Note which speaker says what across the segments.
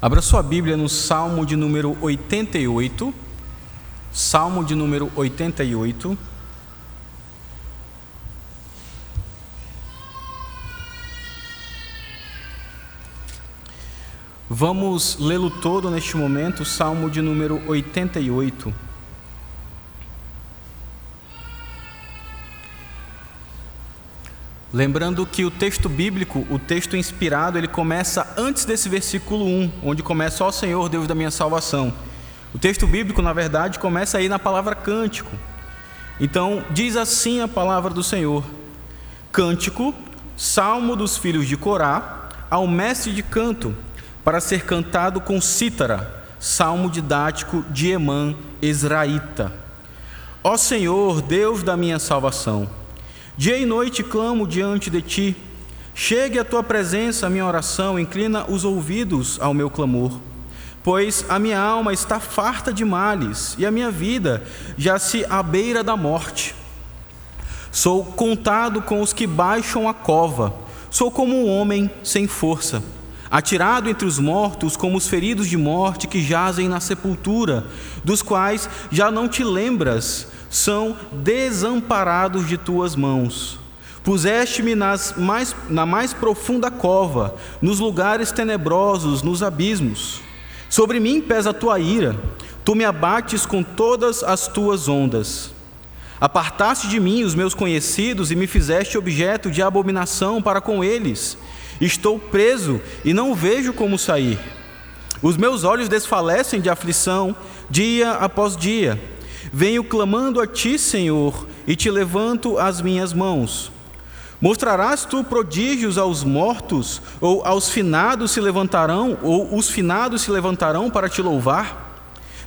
Speaker 1: Abra sua Bíblia no Salmo de número 88. Salmo de número 88. Vamos lê-lo todo neste momento, Salmo de número 88. Lembrando que o texto bíblico, o texto inspirado, ele começa antes desse versículo 1, onde começa: Ó Senhor, Deus da minha salvação. O texto bíblico, na verdade, começa aí na palavra cântico. Então, diz assim a palavra do Senhor: Cântico, salmo dos filhos de Corá, ao mestre de canto, para ser cantado com cítara, salmo didático de Emã, Ezraíta. Ó Senhor, Deus da minha salvação, Dia e noite clamo diante de ti. Chegue à tua presença a minha oração, inclina os ouvidos ao meu clamor. Pois a minha alma está farta de males e a minha vida já se à beira da morte. Sou contado com os que baixam a cova, sou como um homem sem força, atirado entre os mortos, como os feridos de morte que jazem na sepultura, dos quais já não te lembras são desamparados de tuas mãos. Puseste-me mais, na mais profunda cova, nos lugares tenebrosos, nos abismos. Sobre mim pesa a tua ira, tu me abates com todas as tuas ondas. Apartaste de mim os meus conhecidos e me fizeste objeto de abominação para com eles. Estou preso e não vejo como sair. Os meus olhos desfalecem de aflição, dia após dia. Venho clamando a ti, Senhor, e te levanto as minhas mãos. Mostrarás tu prodígios aos mortos, ou aos finados se levantarão, ou os finados se levantarão para te louvar?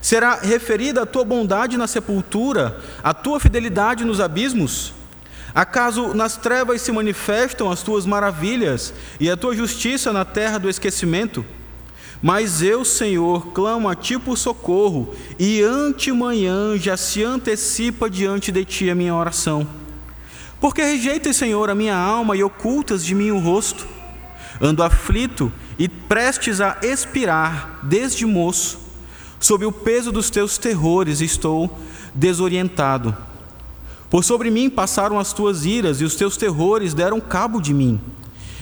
Speaker 1: Será referida a tua bondade na sepultura, a tua fidelidade nos abismos? Acaso nas trevas se manifestam as tuas maravilhas e a tua justiça na terra do esquecimento? Mas eu, Senhor, clamo a ti por socorro, e antemanhã já se antecipa diante de ti a minha oração. Porque rejeitas, Senhor, a minha alma e ocultas de mim o rosto? Ando aflito e prestes a expirar desde moço. Sob o peso dos teus terrores estou desorientado. Por sobre mim passaram as tuas iras e os teus terrores deram cabo de mim.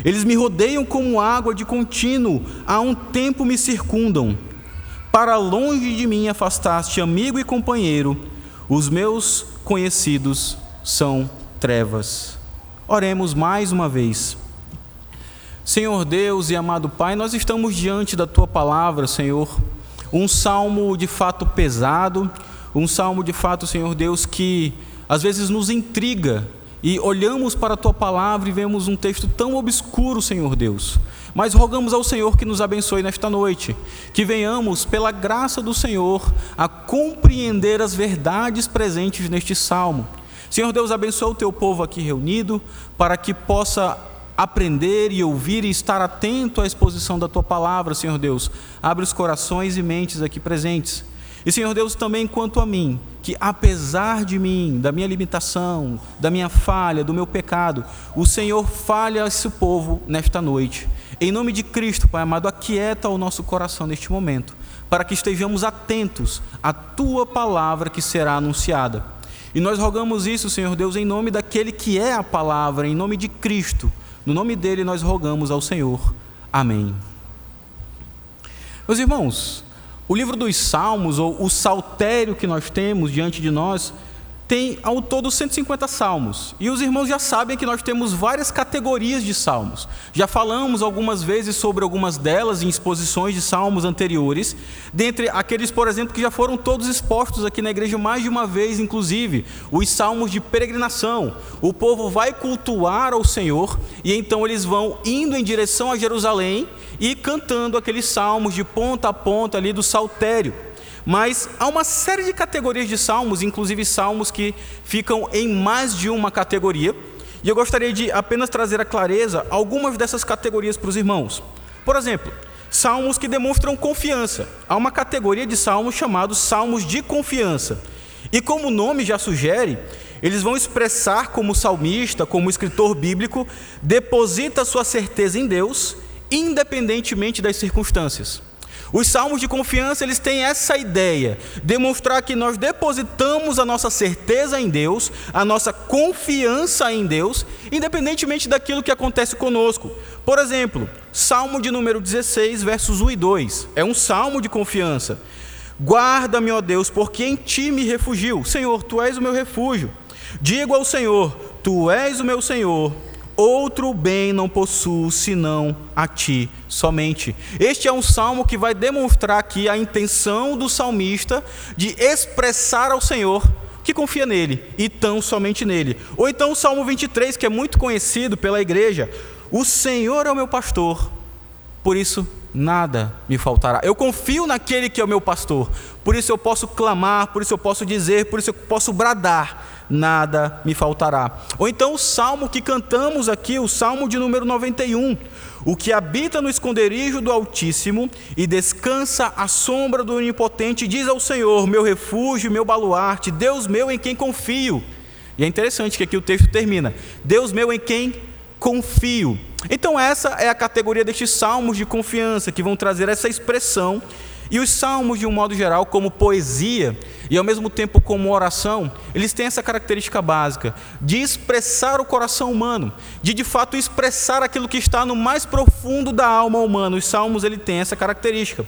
Speaker 1: Eles me rodeiam como água de contínuo, há um tempo me circundam. Para longe de mim afastaste amigo e companheiro, os meus conhecidos são trevas. Oremos mais uma vez. Senhor Deus e amado Pai, nós estamos diante da tua palavra, Senhor. Um salmo de fato pesado, um salmo de fato, Senhor Deus, que às vezes nos intriga, e olhamos para a tua palavra e vemos um texto tão obscuro, Senhor Deus. Mas rogamos ao Senhor que nos abençoe nesta noite, que venhamos, pela graça do Senhor, a compreender as verdades presentes neste salmo. Senhor Deus, abençoa o teu povo aqui reunido, para que possa aprender e ouvir e estar atento à exposição da tua palavra, Senhor Deus. Abre os corações e mentes aqui presentes. E Senhor Deus, também quanto a mim, que apesar de mim, da minha limitação, da minha falha, do meu pecado, o Senhor falha esse povo nesta noite. Em nome de Cristo, Pai amado, aquieta o nosso coração neste momento, para que estejamos atentos à tua palavra que será anunciada. E nós rogamos isso, Senhor Deus, em nome daquele que é a palavra, em nome de Cristo. No nome dele nós rogamos ao Senhor. Amém. Meus irmãos, o livro dos Salmos, ou o saltério que nós temos diante de nós, tem ao todo 150 salmos. E os irmãos já sabem que nós temos várias categorias de salmos. Já falamos algumas vezes sobre algumas delas em exposições de salmos anteriores, dentre aqueles, por exemplo, que já foram todos expostos aqui na igreja mais de uma vez, inclusive, os salmos de peregrinação. O povo vai cultuar ao Senhor e então eles vão indo em direção a Jerusalém e cantando aqueles salmos de ponta a ponta ali do saltério. Mas há uma série de categorias de salmos, inclusive salmos que ficam em mais de uma categoria, e eu gostaria de apenas trazer a clareza algumas dessas categorias para os irmãos. Por exemplo, salmos que demonstram confiança. Há uma categoria de salmos chamados salmos de confiança. E como o nome já sugere, eles vão expressar como salmista, como escritor bíblico, deposita sua certeza em Deus, independentemente das circunstâncias. Os salmos de confiança, eles têm essa ideia, demonstrar que nós depositamos a nossa certeza em Deus, a nossa confiança em Deus, independentemente daquilo que acontece conosco. Por exemplo, Salmo de número 16, versos 1 e 2, é um salmo de confiança. Guarda-me, ó Deus, porque em ti me refugio. Senhor, tu és o meu refúgio. Digo ao Senhor: Tu és o meu Senhor, outro bem não possuo senão a ti somente. Este é um salmo que vai demonstrar aqui a intenção do salmista de expressar ao Senhor que confia nele e tão somente nele. Ou então o Salmo 23, que é muito conhecido pela igreja: O Senhor é o meu pastor, por isso nada me faltará. Eu confio naquele que é o meu pastor, por isso eu posso clamar, por isso eu posso dizer, por isso eu posso bradar nada me faltará. Ou então o salmo que cantamos aqui, o salmo de número 91. O que habita no esconderijo do Altíssimo e descansa à sombra do Onipotente, diz ao Senhor: Meu refúgio, meu baluarte, Deus meu em quem confio. E é interessante que aqui o texto termina: Deus meu em quem confio. Então, essa é a categoria destes salmos de confiança que vão trazer essa expressão e os salmos, de um modo geral, como poesia e ao mesmo tempo como oração, eles têm essa característica básica de expressar o coração humano, de de fato expressar aquilo que está no mais profundo da alma humana. Os salmos ele tem essa característica.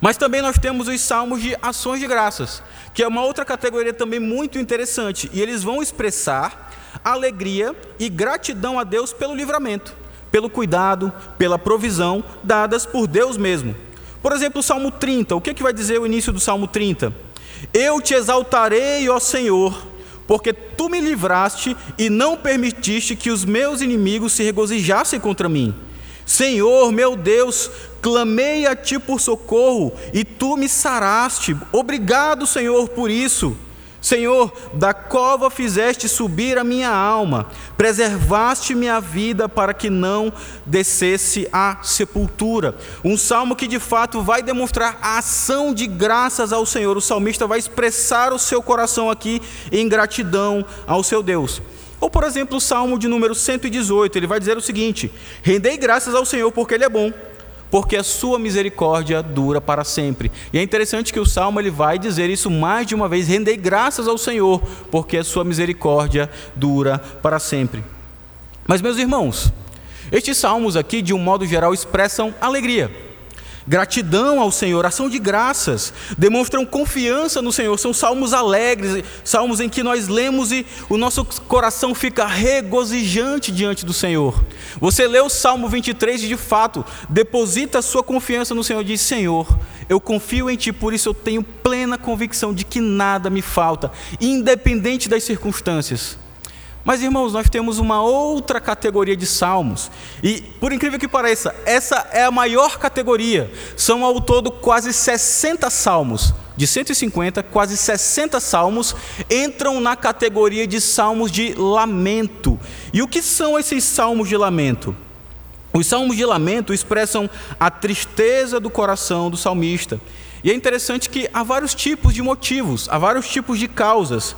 Speaker 1: Mas também nós temos os salmos de ações de graças, que é uma outra categoria também muito interessante, e eles vão expressar alegria e gratidão a Deus pelo livramento, pelo cuidado, pela provisão dadas por Deus mesmo. Por exemplo, o Salmo 30, o que, é que vai dizer o início do Salmo 30? Eu te exaltarei, ó Senhor, porque tu me livraste e não permitiste que os meus inimigos se regozijassem contra mim. Senhor, meu Deus, clamei a ti por socorro e tu me saraste. Obrigado, Senhor, por isso. Senhor, da cova fizeste subir a minha alma, preservaste minha vida para que não descesse à sepultura. Um salmo que de fato vai demonstrar a ação de graças ao Senhor. O salmista vai expressar o seu coração aqui em gratidão ao seu Deus. Ou, por exemplo, o salmo de número 118, ele vai dizer o seguinte: Rendei graças ao Senhor porque Ele é bom porque a sua misericórdia dura para sempre. E é interessante que o salmo ele vai dizer isso mais de uma vez: rendei graças ao Senhor, porque a sua misericórdia dura para sempre. Mas meus irmãos, estes salmos aqui, de um modo geral, expressam alegria. Gratidão ao Senhor, ação de graças, demonstram confiança no Senhor. São salmos alegres, salmos em que nós lemos e o nosso coração fica regozijante diante do Senhor. Você lê o Salmo 23 e de fato deposita a sua confiança no Senhor e diz: Senhor, eu confio em Ti, por isso eu tenho plena convicção de que nada me falta, independente das circunstâncias. Mas, irmãos, nós temos uma outra categoria de salmos, e, por incrível que pareça, essa é a maior categoria. São ao todo quase 60 salmos, de 150, quase 60 salmos entram na categoria de salmos de lamento. E o que são esses salmos de lamento? Os salmos de lamento expressam a tristeza do coração do salmista. E é interessante que há vários tipos de motivos, há vários tipos de causas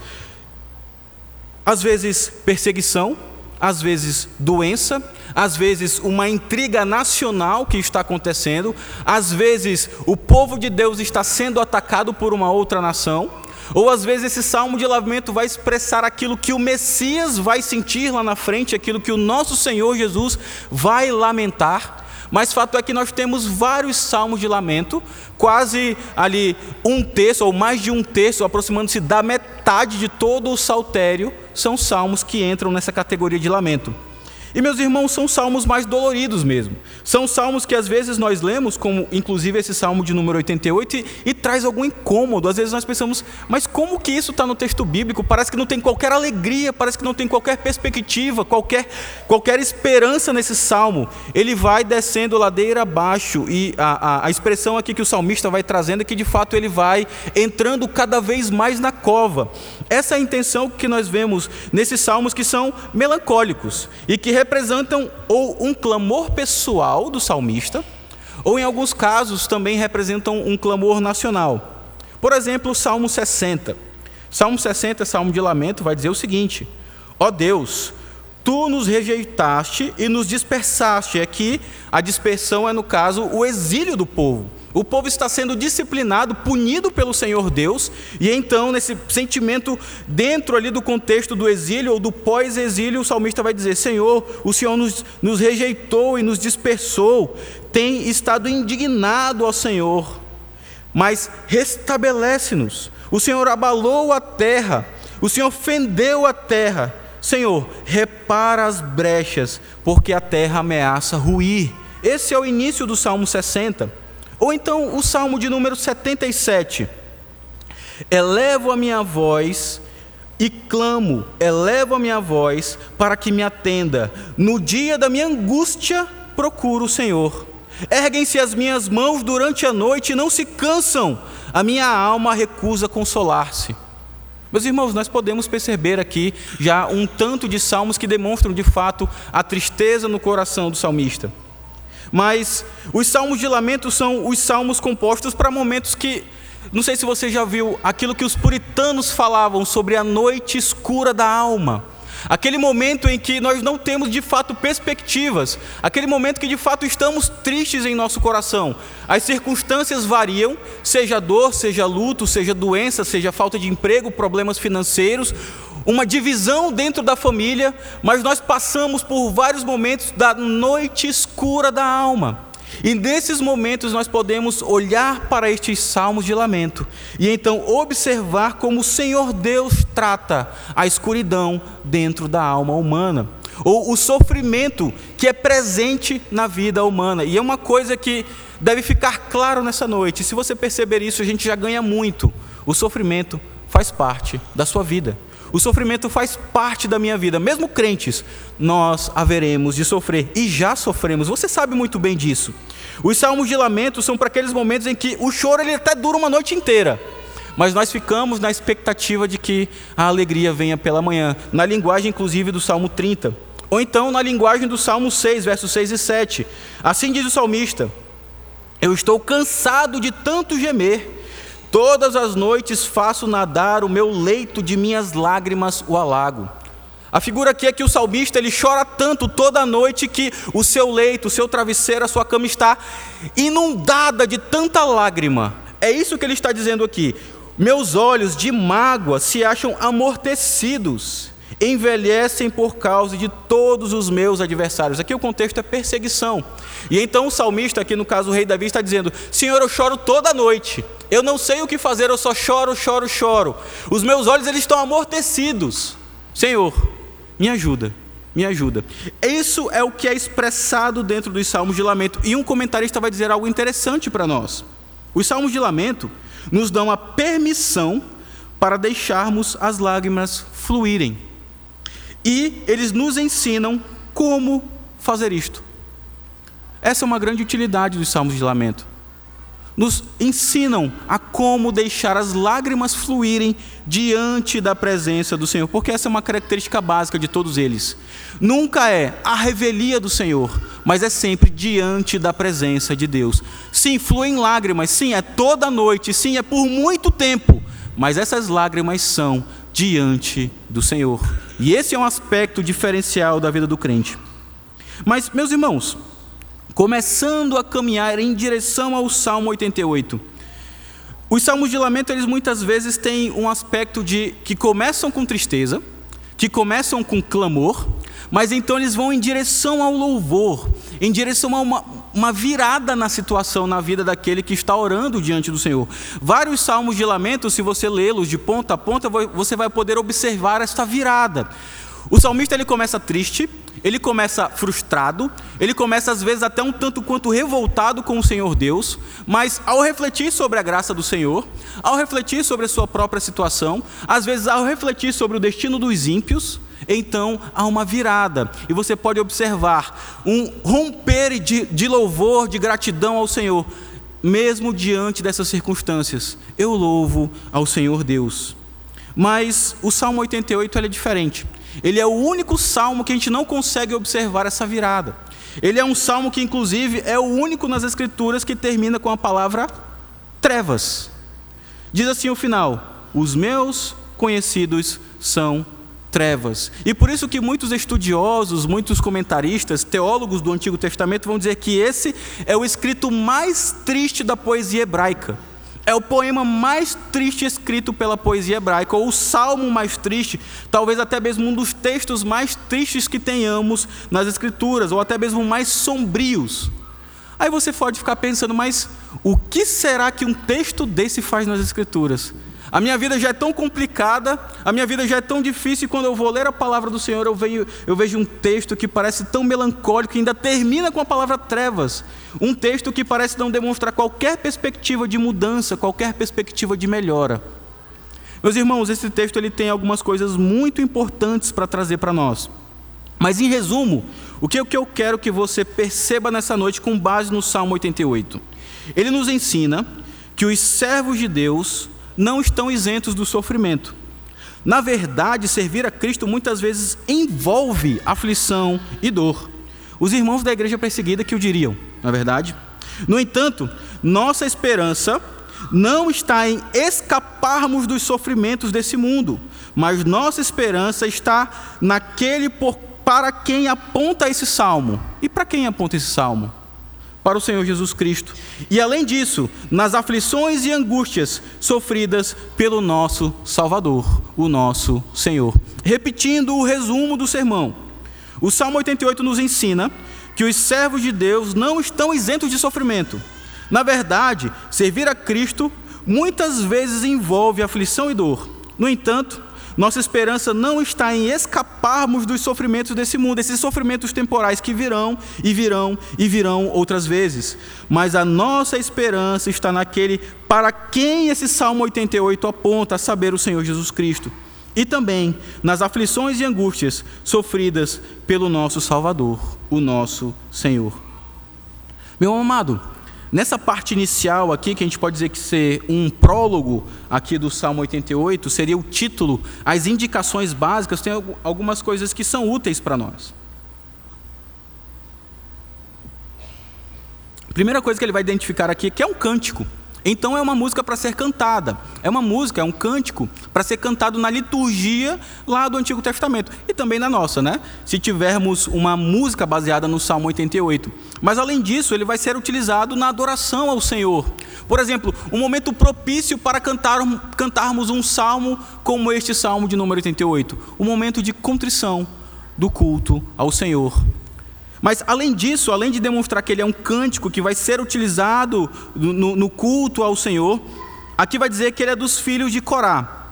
Speaker 1: às vezes perseguição, às vezes doença, às vezes uma intriga nacional que está acontecendo, às vezes o povo de Deus está sendo atacado por uma outra nação, ou às vezes esse salmo de lamento vai expressar aquilo que o Messias vai sentir lá na frente, aquilo que o nosso Senhor Jesus vai lamentar. Mas fato é que nós temos vários salmos de lamento, quase ali um terço ou mais de um terço, aproximando-se da metade de todo o saltério, são salmos que entram nessa categoria de lamento. E meus irmãos, são salmos mais doloridos mesmo. São salmos que às vezes nós lemos, como inclusive esse salmo de número 88, e, e traz algum incômodo. Às vezes nós pensamos, mas como que isso está no texto bíblico? Parece que não tem qualquer alegria, parece que não tem qualquer perspectiva, qualquer, qualquer esperança nesse salmo. Ele vai descendo ladeira abaixo, e a, a, a expressão aqui que o salmista vai trazendo é que de fato ele vai entrando cada vez mais na cova. Essa é a intenção que nós vemos nesses salmos que são melancólicos e que representam ou um clamor pessoal do salmista, ou em alguns casos também representam um clamor nacional. Por exemplo, o Salmo 60. Salmo 60, Salmo de lamento, vai dizer o seguinte: Ó oh Deus, tu nos rejeitaste e nos dispersaste. Aqui a dispersão é, no caso, o exílio do povo. O povo está sendo disciplinado, punido pelo Senhor Deus, e então, nesse sentimento, dentro ali do contexto do exílio ou do pós-exílio, o salmista vai dizer: Senhor, o Senhor nos, nos rejeitou e nos dispersou, tem estado indignado ao Senhor, mas restabelece-nos. O Senhor abalou a terra, o Senhor fendeu a terra. Senhor, repara as brechas, porque a terra ameaça ruir. Esse é o início do Salmo 60. Ou então o Salmo de número 77. Elevo a minha voz e clamo, elevo a minha voz para que me atenda. No dia da minha angústia, procuro o Senhor. Erguem-se as minhas mãos durante a noite e não se cansam. A minha alma recusa consolar-se. Meus irmãos, nós podemos perceber aqui já um tanto de salmos que demonstram de fato a tristeza no coração do salmista. Mas os salmos de lamento são os salmos compostos para momentos que, não sei se você já viu, aquilo que os puritanos falavam sobre a noite escura da alma. Aquele momento em que nós não temos de fato perspectivas, aquele momento que de fato estamos tristes em nosso coração. As circunstâncias variam, seja dor, seja luto, seja doença, seja falta de emprego, problemas financeiros, uma divisão dentro da família, mas nós passamos por vários momentos da noite escura da alma. E nesses momentos nós podemos olhar para estes salmos de lamento e então observar como o Senhor Deus trata a escuridão dentro da alma humana, ou o sofrimento que é presente na vida humana. E é uma coisa que deve ficar claro nessa noite. Se você perceber isso, a gente já ganha muito. O sofrimento faz parte da sua vida. O sofrimento faz parte da minha vida, mesmo crentes, nós haveremos de sofrer. E já sofremos. Você sabe muito bem disso. Os salmos de lamento são para aqueles momentos em que o choro ele até dura uma noite inteira, mas nós ficamos na expectativa de que a alegria venha pela manhã, na linguagem inclusive do Salmo 30, ou então na linguagem do Salmo 6, versos 6 e 7. Assim diz o salmista: Eu estou cansado de tanto gemer Todas as noites faço nadar o meu leito de minhas lágrimas o alago. A figura aqui é que o salmista ele chora tanto toda noite que o seu leito, o seu travesseiro, a sua cama está inundada de tanta lágrima. É isso que ele está dizendo aqui. Meus olhos de mágoa se acham amortecidos envelhecem por causa de todos os meus adversários. Aqui o contexto é perseguição. E então o salmista, aqui no caso o rei Davi, está dizendo: Senhor, eu choro toda noite. Eu não sei o que fazer, eu só choro, choro, choro. Os meus olhos eles estão amortecidos. Senhor, me ajuda, me ajuda. Isso é o que é expressado dentro dos salmos de lamento. E um comentarista vai dizer algo interessante para nós. Os salmos de lamento nos dão a permissão para deixarmos as lágrimas fluírem. E eles nos ensinam como fazer isto. Essa é uma grande utilidade dos salmos de lamento. Nos ensinam a como deixar as lágrimas fluírem diante da presença do Senhor, porque essa é uma característica básica de todos eles. Nunca é a revelia do Senhor, mas é sempre diante da presença de Deus. Sim, fluem lágrimas, sim, é toda noite, sim, é por muito tempo, mas essas lágrimas são diante do Senhor. E esse é um aspecto diferencial da vida do crente. Mas, meus irmãos, começando a caminhar em direção ao Salmo 88, os salmos de lamento, eles muitas vezes têm um aspecto de que começam com tristeza, que começam com clamor, mas então eles vão em direção ao louvor, em direção a uma, uma virada na situação, na vida daquele que está orando diante do Senhor. Vários salmos de lamento, se você lê-los de ponta a ponta, você vai poder observar esta virada. O salmista ele começa triste, ele começa frustrado, ele começa às vezes até um tanto quanto revoltado com o Senhor Deus, mas ao refletir sobre a graça do Senhor, ao refletir sobre a sua própria situação, às vezes ao refletir sobre o destino dos ímpios, então há uma virada, e você pode observar um romper de, de louvor, de gratidão ao Senhor, mesmo diante dessas circunstâncias. Eu louvo ao Senhor Deus. Mas o Salmo 88 é diferente. Ele é o único salmo que a gente não consegue observar essa virada. Ele é um salmo que, inclusive, é o único nas Escrituras que termina com a palavra trevas. Diz assim o final: Os meus conhecidos são trevas. E por isso que muitos estudiosos, muitos comentaristas, teólogos do Antigo Testamento vão dizer que esse é o escrito mais triste da poesia hebraica. É o poema mais triste escrito pela poesia hebraica, ou o salmo mais triste, talvez até mesmo um dos textos mais tristes que tenhamos nas Escrituras, ou até mesmo mais sombrios. Aí você pode ficar pensando, mas o que será que um texto desse faz nas Escrituras? A minha vida já é tão complicada, a minha vida já é tão difícil, e quando eu vou ler a palavra do Senhor, eu, venho, eu vejo um texto que parece tão melancólico, e ainda termina com a palavra trevas. Um texto que parece não demonstrar qualquer perspectiva de mudança, qualquer perspectiva de melhora. Meus irmãos, esse texto ele tem algumas coisas muito importantes para trazer para nós. Mas em resumo, o que eu quero que você perceba nessa noite com base no Salmo 88? Ele nos ensina que os servos de Deus não estão isentos do sofrimento. Na verdade, servir a Cristo muitas vezes envolve aflição e dor. Os irmãos da igreja perseguida que o diriam, na é verdade. No entanto, nossa esperança não está em escaparmos dos sofrimentos desse mundo, mas nossa esperança está naquele por, para quem aponta esse salmo. E para quem aponta esse salmo? Para o Senhor Jesus Cristo. E além disso, nas aflições e angústias sofridas pelo nosso Salvador, o nosso Senhor. Repetindo o resumo do sermão, o Salmo 88 nos ensina que os servos de Deus não estão isentos de sofrimento. Na verdade, servir a Cristo muitas vezes envolve aflição e dor. No entanto, nossa esperança não está em escaparmos dos sofrimentos desse mundo, esses sofrimentos temporais que virão e virão e virão outras vezes. Mas a nossa esperança está naquele para quem esse Salmo 88 aponta, a saber, o Senhor Jesus Cristo. E também nas aflições e angústias sofridas pelo nosso Salvador, o nosso Senhor. Meu amado, Nessa parte inicial aqui, que a gente pode dizer que ser um prólogo aqui do Salmo 88, seria o título, as indicações básicas, tem algumas coisas que são úteis para nós. Primeira coisa que ele vai identificar aqui é que é um cântico. Então é uma música para ser cantada, é uma música, é um cântico para ser cantado na liturgia lá do Antigo Testamento e também na nossa, né? Se tivermos uma música baseada no Salmo 88. Mas além disso, ele vai ser utilizado na adoração ao Senhor. Por exemplo, um momento propício para cantar, cantarmos um salmo como este salmo de número 88, o um momento de contrição do culto ao Senhor. Mas, além disso, além de demonstrar que ele é um cântico que vai ser utilizado no, no culto ao Senhor, aqui vai dizer que ele é dos filhos de Corá.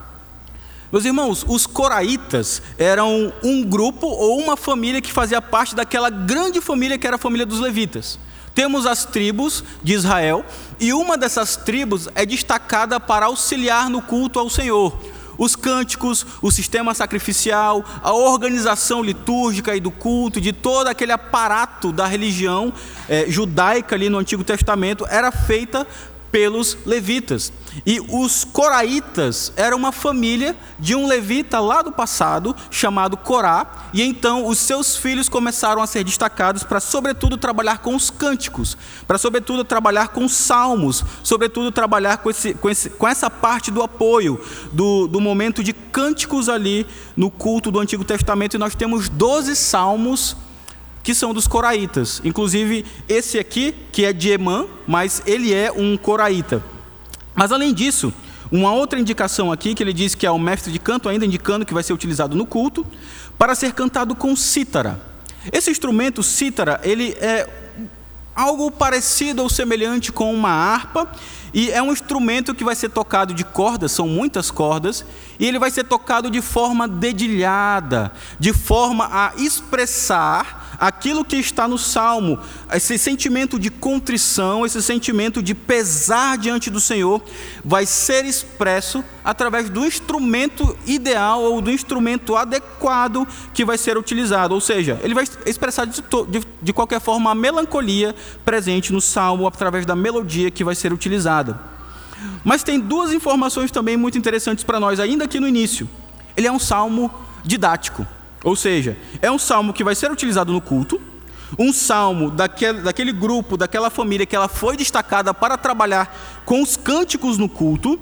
Speaker 1: Meus irmãos, os coraitas eram um grupo ou uma família que fazia parte daquela grande família que era a família dos levitas. Temos as tribos de Israel, e uma dessas tribos é destacada para auxiliar no culto ao Senhor os cânticos, o sistema sacrificial, a organização litúrgica e do culto, de todo aquele aparato da religião é, judaica ali no Antigo Testamento, era feita pelos levitas. E os coraitas eram uma família de um levita lá do passado, chamado Corá, e então os seus filhos começaram a ser destacados para, sobretudo, trabalhar com os cânticos, para, sobretudo, trabalhar com os salmos, sobretudo, trabalhar com, esse, com, esse, com essa parte do apoio, do, do momento de cânticos ali no culto do Antigo Testamento, e nós temos 12 salmos que são dos coraitas. Inclusive, esse aqui, que é de Emã, mas ele é um coraíta. Mas além disso, uma outra indicação aqui, que ele diz que é o mestre de canto, ainda indicando que vai ser utilizado no culto, para ser cantado com cítara. Esse instrumento, cítara, ele é algo parecido ou semelhante com uma harpa, e é um instrumento que vai ser tocado de cordas, são muitas cordas, e ele vai ser tocado de forma dedilhada, de forma a expressar aquilo que está no salmo, esse sentimento de contrição, esse sentimento de pesar diante do Senhor, vai ser expresso através do instrumento ideal ou do instrumento adequado que vai ser utilizado. Ou seja, ele vai expressar de, de, de qualquer forma a melancolia presente no salmo através da melodia que vai ser utilizada. Mas tem duas informações também muito interessantes para nós, ainda aqui no início. Ele é um salmo didático. Ou seja, é um salmo que vai ser utilizado no culto, um salmo daquele, daquele grupo, daquela família que ela foi destacada para trabalhar com os cânticos no culto.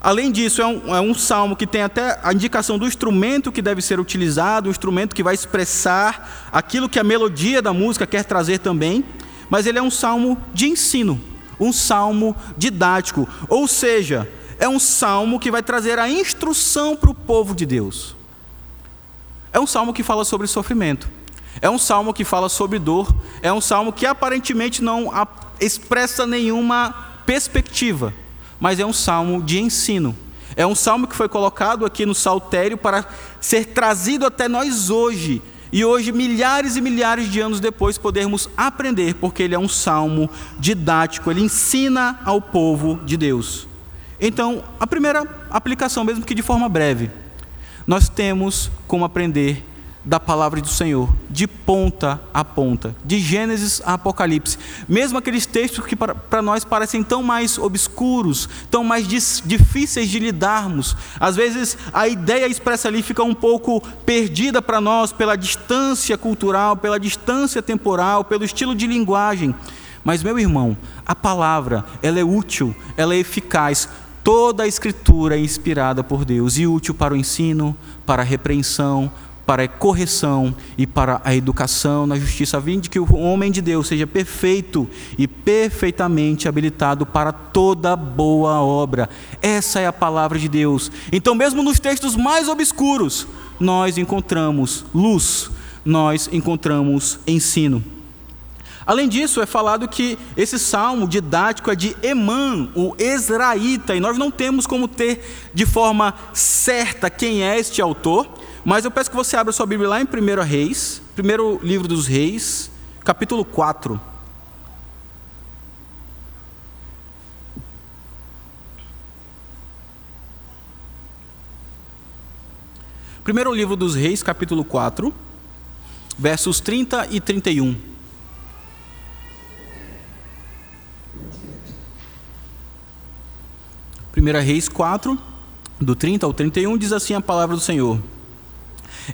Speaker 1: Além disso, é um, é um salmo que tem até a indicação do instrumento que deve ser utilizado, o instrumento que vai expressar aquilo que a melodia da música quer trazer também, mas ele é um salmo de ensino, um salmo didático, ou seja, é um salmo que vai trazer a instrução para o povo de Deus. É um salmo que fala sobre sofrimento, é um salmo que fala sobre dor, é um salmo que aparentemente não expressa nenhuma perspectiva mas é um salmo de ensino. É um salmo que foi colocado aqui no saltério para ser trazido até nós hoje. E hoje, milhares e milhares de anos depois, podermos aprender, porque ele é um salmo didático, ele ensina ao povo de Deus. Então, a primeira aplicação, mesmo que de forma breve, nós temos como aprender da palavra do Senhor, de ponta a ponta, de Gênesis a Apocalipse. Mesmo aqueles textos que para nós parecem tão mais obscuros, tão mais difíceis de lidarmos, às vezes a ideia expressa ali fica um pouco perdida para nós pela distância cultural, pela distância temporal, pelo estilo de linguagem. Mas meu irmão, a palavra, ela é útil, ela é eficaz. Toda a escritura é inspirada por Deus e útil para o ensino, para a repreensão, para a correção e para a educação na justiça, a fim de que o homem de Deus seja perfeito e perfeitamente habilitado para toda boa obra. Essa é a palavra de Deus. Então, mesmo nos textos mais obscuros, nós encontramos luz, nós encontramos ensino. Além disso, é falado que esse salmo didático é de Emã, o Ezraíta, e nós não temos como ter de forma certa quem é este autor, mas eu peço que você abra sua Bíblia lá em 1 Reis, primeiro livro dos Reis, capítulo 4. Primeiro livro dos Reis, capítulo 4, versos 30 e 31. Primeira Reis 4, do 30 ao 31, diz assim a palavra do Senhor.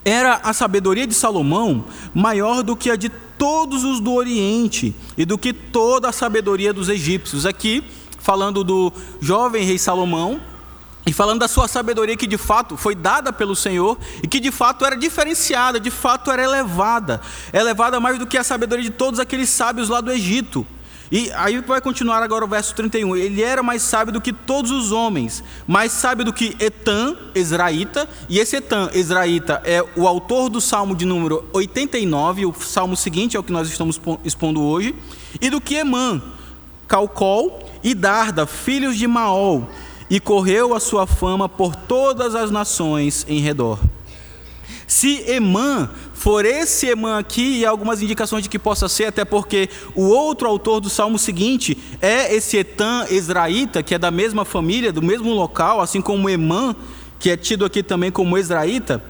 Speaker 1: Era a sabedoria de Salomão maior do que a de todos os do Oriente e do que toda a sabedoria dos egípcios. Aqui, falando do jovem rei Salomão, e falando da sua sabedoria que de fato foi dada pelo Senhor e que de fato era diferenciada, de fato era elevada, elevada mais do que a sabedoria de todos aqueles sábios lá do Egito. E aí vai continuar agora o verso 31. Ele era mais sábio do que todos os homens, mais sábio do que Etan, Ezraíta, e esse Etan, Ezraíta, é o autor do salmo de número 89, o salmo seguinte é o que nós estamos expondo hoje, e do que Emã, Calcol e Darda, filhos de Maol, e correu a sua fama por todas as nações em redor. Se Emã for esse Emã aqui, e algumas indicações de que possa ser, até porque o outro autor do salmo seguinte é esse Etan Ezraíta, que é da mesma família, do mesmo local, assim como Emã, que é tido aqui também como Ezraíta.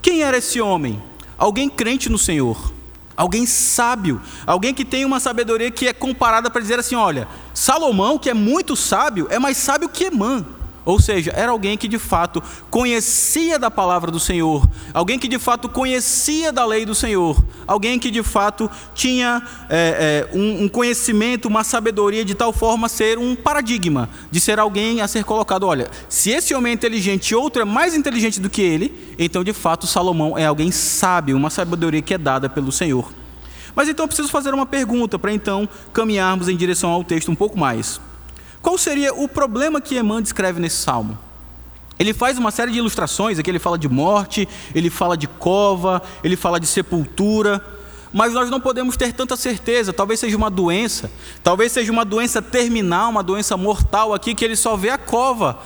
Speaker 1: Quem era esse homem? Alguém crente no Senhor, alguém sábio, alguém que tem uma sabedoria que é comparada para dizer assim: olha, Salomão, que é muito sábio, é mais sábio que Emã. Ou seja, era alguém que de fato conhecia da palavra do Senhor, alguém que de fato conhecia da lei do Senhor, alguém que de fato tinha é, é, um, um, conhecimento, uma sabedoria de tal forma ser um paradigma, de ser alguém a ser colocado. Olha, se esse homem é inteligente e outro é mais inteligente do que ele, então de fato Salomão é alguém sábio, uma sabedoria que é dada pelo Senhor. Mas então eu preciso fazer uma pergunta para então caminharmos em direção ao texto um pouco mais. Qual seria o problema que Emã descreve nesse salmo? Ele faz uma série de ilustrações, aqui ele fala de morte, ele fala de cova, ele fala de sepultura, mas nós não podemos ter tanta certeza. Talvez seja uma doença, talvez seja uma doença terminal, uma doença mortal aqui, que ele só vê a cova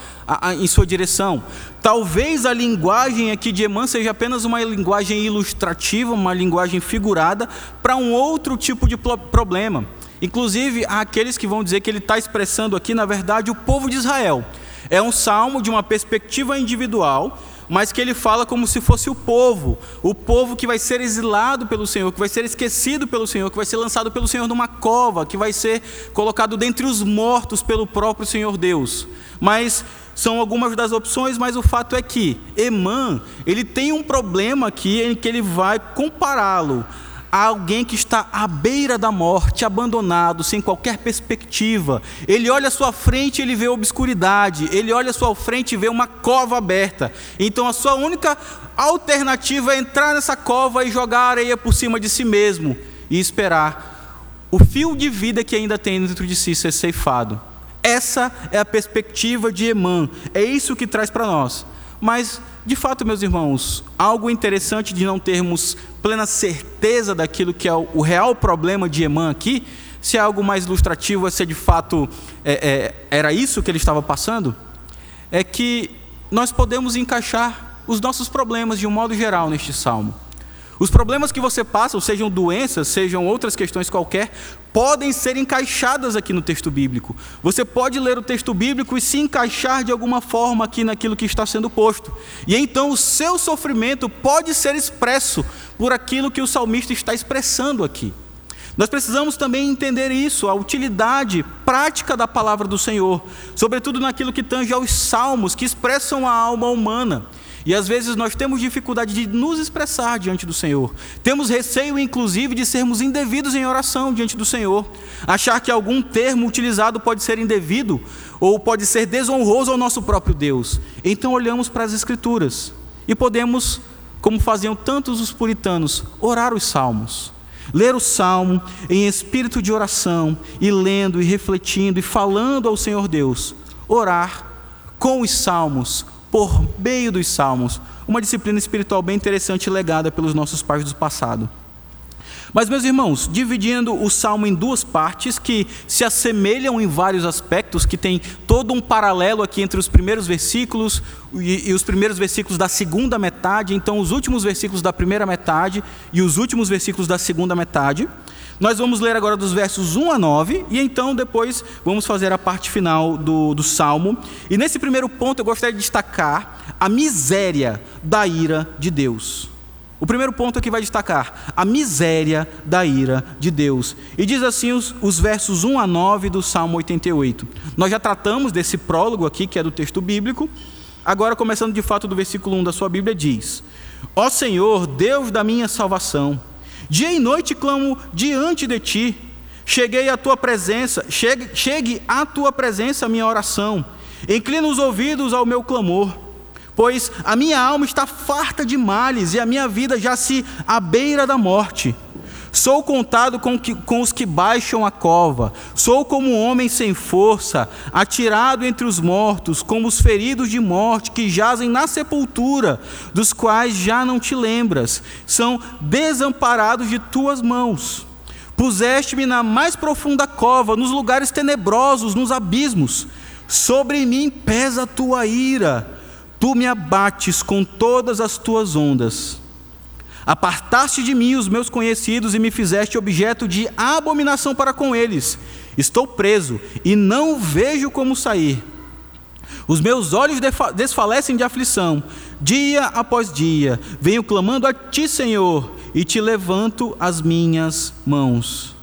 Speaker 1: em sua direção. Talvez a linguagem aqui de Emã seja apenas uma linguagem ilustrativa, uma linguagem figurada para um outro tipo de problema. Inclusive, há aqueles que vão dizer que ele está expressando aqui, na verdade, o povo de Israel. É um salmo de uma perspectiva individual, mas que ele fala como se fosse o povo, o povo que vai ser exilado pelo Senhor, que vai ser esquecido pelo Senhor, que vai ser lançado pelo Senhor numa cova, que vai ser colocado dentre os mortos pelo próprio Senhor Deus. Mas são algumas das opções, mas o fato é que Emã, ele tem um problema aqui em que ele vai compará-lo a alguém que está à beira da morte, abandonado, sem qualquer perspectiva. Ele olha à sua frente e ele vê obscuridade, ele olha à sua frente e vê uma cova aberta. Então a sua única alternativa é entrar nessa cova e jogar areia por cima de si mesmo e esperar o fio de vida que ainda tem dentro de si ser ceifado. Essa é a perspectiva de Emã, é isso que traz para nós. Mas, de fato, meus irmãos, algo interessante de não termos plena certeza daquilo que é o real problema de Emã aqui, se é algo mais ilustrativo, se de fato é, é, era isso que ele estava passando, é que nós podemos encaixar os nossos problemas de um modo geral neste salmo. Os problemas que você passa, sejam doenças, sejam outras questões qualquer, podem ser encaixadas aqui no texto bíblico. Você pode ler o texto bíblico e se encaixar de alguma forma aqui naquilo que está sendo posto. E então o seu sofrimento pode ser expresso por aquilo que o salmista está expressando aqui. Nós precisamos também entender isso, a utilidade prática da palavra do Senhor, sobretudo naquilo que tange aos salmos que expressam a alma humana. E às vezes nós temos dificuldade de nos expressar diante do Senhor. Temos receio, inclusive, de sermos indevidos em oração diante do Senhor. Achar que algum termo utilizado pode ser indevido ou pode ser desonroso ao nosso próprio Deus. Então olhamos para as Escrituras e podemos, como faziam tantos os puritanos, orar os salmos. Ler o salmo em espírito de oração e lendo e refletindo e falando ao Senhor Deus. Orar com os salmos, por meio dos salmos. Uma disciplina espiritual bem interessante legada pelos nossos pais do passado. Mas, meus irmãos, dividindo o salmo em duas partes que se assemelham em vários aspectos, que tem todo um paralelo aqui entre os primeiros versículos e, e, os primeiros versículos da segunda metade, então os últimos versículos da primeira metade e os últimos versículos da segunda metade. Nós vamos ler agora dos versos 1 a 9 e então depois vamos fazer a parte final do, do salmo. E nesse primeiro ponto eu gostaria de destacar a miséria da ira de Deus. O primeiro ponto aqui vai destacar a miséria da ira de Deus. E diz assim os, os, versos 1 a 9 do Salmo 88. Nós já tratamos desse prólogo aqui, que é do texto bíblico. Agora, começando de fato do versículo 1 da sua Bíblia, diz: Ó Senhor, Deus da minha salvação, Dia e noite clamo diante de ti. Cheguei à tua presença, chegue, chegue à tua presença a minha oração. Inclina os ouvidos ao meu clamor, pois a minha alma está farta de males e a minha vida já se à beira da morte. Sou contado com, que, com, os que baixam a cova, sou como um homem sem força, atirado entre os mortos, como os feridos de morte que jazem na sepultura, dos quais já não te lembras, são desamparados de tuas mãos. Puseste-me na mais profunda cova, nos lugares tenebrosos, nos abismos. Sobre mim pesa a tua ira, tu me abates com todas as tuas ondas. Apartaste de mim os meus conhecidos e me fizeste objeto de abominação para com eles. Estou preso e não vejo como sair. Os meus olhos desfalecem de aflição. Dia após dia, venho clamando a ti, Senhor, e te levanto as minhas mãos.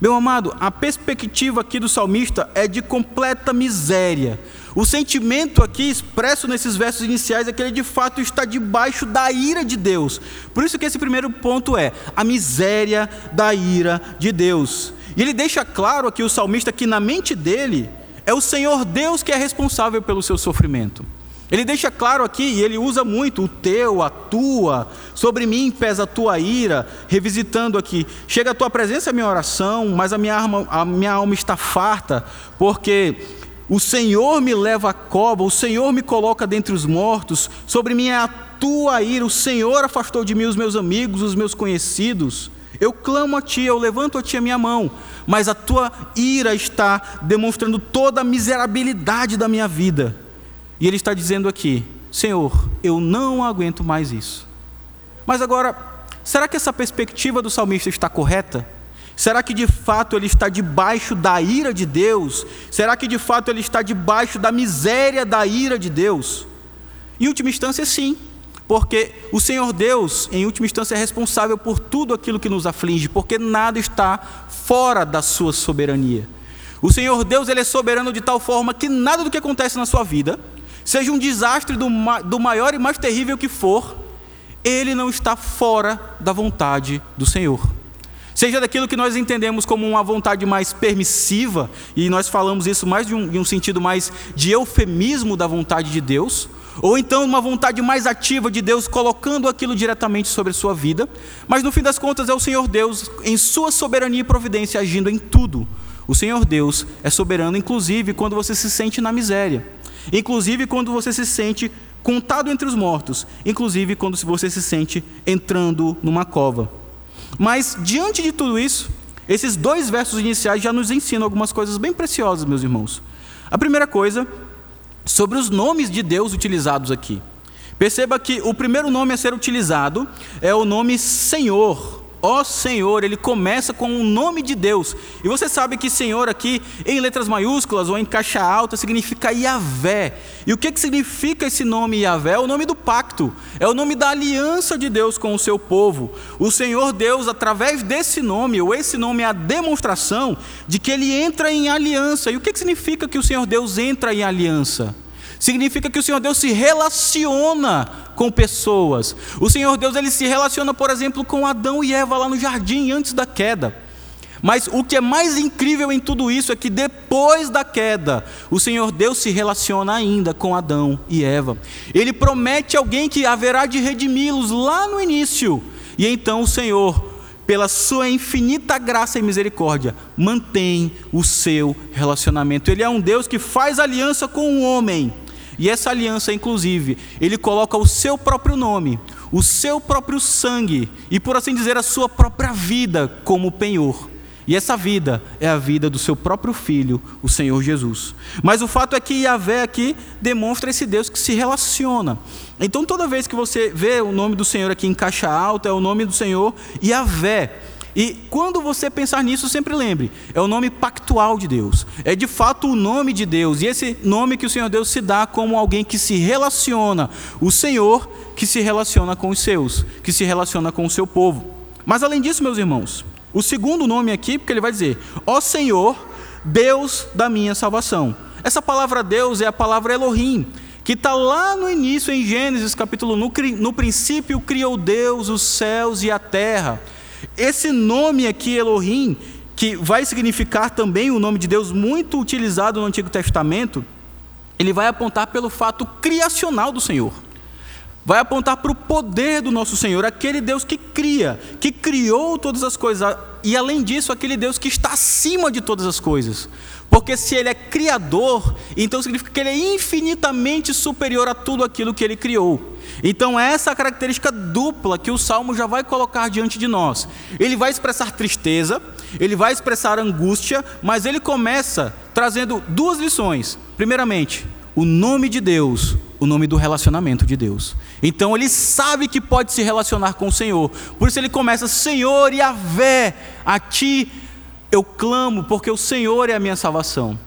Speaker 1: Meu amado, a perspectiva aqui do salmista é de completa miséria. O sentimento aqui expresso nesses versos iniciais é que ele de fato está debaixo da ira de Deus. Por isso que esse primeiro ponto é a miséria da ira de Deus. E ele deixa claro aqui o salmista que na mente dele é o Senhor Deus que é responsável pelo seu sofrimento. Ele deixa claro aqui, e ele usa muito o teu, a tua, sobre mim pesa a tua ira, revisitando aqui. Chega a tua presença a minha oração, mas a minha, alma, a minha alma está farta, porque o Senhor me leva à cova, o Senhor me coloca dentre os mortos, sobre mim é a tua ira, o Senhor afastou de mim os meus amigos, os meus conhecidos. Eu clamo a ti, eu levanto a ti a minha mão, mas a tua ira está demonstrando toda a miserabilidade da minha vida. E ele está dizendo aqui: Senhor, eu não aguento mais isso. Mas agora, será que essa perspectiva do salmista está correta? Será que de fato ele está debaixo da ira de Deus? Será que de fato ele está debaixo da miséria da ira de Deus? Em última instância, sim, porque o Senhor Deus, em última instância, é responsável por tudo aquilo que nos aflige, porque nada está fora da sua soberania. O Senhor Deus ele é soberano de tal forma que nada do que acontece na sua vida, seja um desastre do, do maior e mais terrível que for, ele não está fora da vontade do Senhor. Seja daquilo que nós entendemos como uma vontade mais permissiva, e nós falamos isso mais de um, de um sentido mais de eufemismo da vontade de Deus, ou então uma vontade mais ativa de Deus colocando aquilo diretamente sobre a sua vida, mas no fim das contas é o Senhor Deus, em sua soberania e providência, agindo em tudo. O Senhor Deus é soberano, inclusive quando você se sente na miséria, inclusive quando você se sente contado entre os mortos, inclusive quando você se sente entrando numa cova. Mas diante de tudo isso, esses dois versos iniciais já nos ensinam algumas coisas bem preciosas, meus irmãos. A primeira coisa, sobre os nomes de Deus utilizados aqui. Perceba que o primeiro nome a ser utilizado é o nome Senhor ó Senhor, ele começa com o nome de Deus. E você sabe que Senhor aqui, em letras maiúsculas ou em caixa alta, significa Yahvé. E o que, que significa esse nome Yahvé? É o nome do pacto, é o nome da aliança de Deus com o seu povo. O Senhor Deus, através desse nome, ou esse nome é a demonstração de que ele entra em aliança. E o que, que significa que o Senhor Deus entra em aliança? Significa que o Senhor Deus se relaciona com pessoas. O Senhor Deus ele se relaciona, por exemplo, com Adão e Eva lá no jardim antes da queda. Mas o que é mais incrível em tudo isso é que depois da queda, o Senhor Deus se relaciona ainda com Adão e Eva. Ele promete alguém que haverá de redimi-los lá no início. E então o Senhor, pela sua infinita graça e misericórdia, mantém o seu relacionamento. Ele é um Deus que faz aliança com o homem e essa aliança, inclusive, ele coloca o seu próprio nome, o seu próprio sangue e, por assim dizer, a sua própria vida como penhor. E essa vida é a vida do seu próprio filho, o Senhor Jesus. Mas o fato é que Yahvé aqui demonstra esse Deus que se relaciona. Então, toda vez que você vê o nome do Senhor aqui em caixa alta, é o nome do Senhor Yahvé. E quando você pensar nisso, sempre lembre: é o nome pactual de Deus, é de fato o nome de Deus, e esse nome que o Senhor Deus se dá como alguém que se relaciona, o Senhor que se relaciona com os seus, que se relaciona com o seu povo. Mas além disso, meus irmãos, o segundo nome aqui, porque ele vai dizer: Ó Senhor, Deus da minha salvação. Essa palavra Deus é a palavra Elohim, que está lá no início em Gênesis capítulo no, no princípio criou Deus os céus e a terra. Esse nome aqui, Elohim, que vai significar também o nome de Deus muito utilizado no Antigo Testamento, ele vai apontar pelo fato criacional do Senhor. Vai apontar para o poder do nosso Senhor, aquele Deus que cria, que criou todas as coisas, e além disso, aquele Deus que está acima de todas as coisas. Porque se ele é criador, então significa que ele é infinitamente superior a tudo aquilo que ele criou. Então, é essa característica dupla que o salmo já vai colocar diante de nós. Ele vai expressar tristeza, ele vai expressar angústia, mas ele começa trazendo duas lições. Primeiramente, o nome de Deus, o nome do relacionamento de Deus. Então ele sabe que pode se relacionar com o Senhor. Por isso ele começa: Senhor e a ti eu clamo, porque o Senhor é a minha salvação.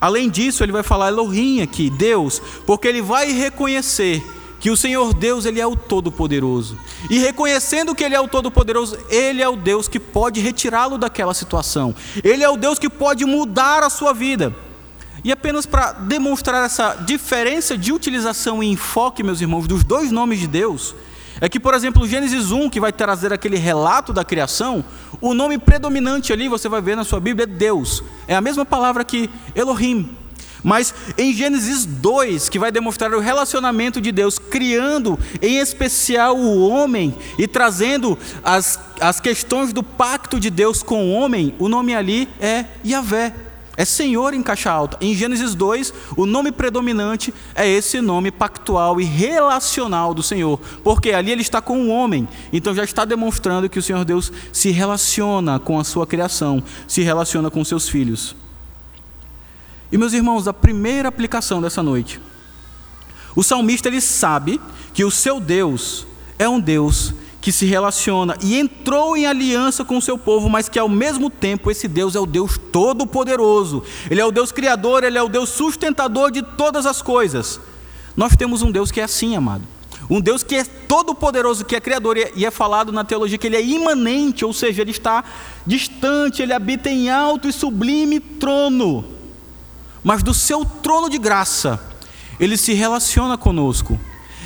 Speaker 1: Além disso, ele vai falar Elohim aqui, Deus, porque ele vai reconhecer que o Senhor Deus ele é o todo-poderoso. E reconhecendo que ele é o todo-poderoso, ele é o Deus que pode retirá-lo daquela situação. Ele é o Deus que pode mudar a sua vida. E apenas para demonstrar essa diferença de utilização e enfoque, meus irmãos, dos dois nomes de Deus, é que, por exemplo, Gênesis 1, que vai trazer aquele relato da criação, o nome predominante ali, você vai ver na sua Bíblia, é Deus. É a mesma palavra que Elohim. Mas em Gênesis 2, que vai demonstrar o relacionamento de Deus, criando em especial o homem e trazendo as, as questões do pacto de Deus com o homem, o nome ali é Yahvé, é Senhor em caixa alta. Em Gênesis 2, o nome predominante é esse nome pactual e relacional do Senhor, porque ali ele está com o homem, então já está demonstrando que o Senhor Deus se relaciona com a sua criação, se relaciona com seus filhos. E meus irmãos, a primeira aplicação dessa noite. O salmista ele sabe que o seu Deus é um Deus que se relaciona e entrou em aliança com o seu povo, mas que ao mesmo tempo esse Deus é o Deus todo-poderoso. Ele é o Deus criador, ele é o Deus sustentador de todas as coisas. Nós temos um Deus que é assim, amado. Um Deus que é todo-poderoso, que é criador, e é falado na teologia que ele é imanente, ou seja, ele está distante, ele habita em alto e sublime trono mas do seu trono de graça, ele se relaciona conosco.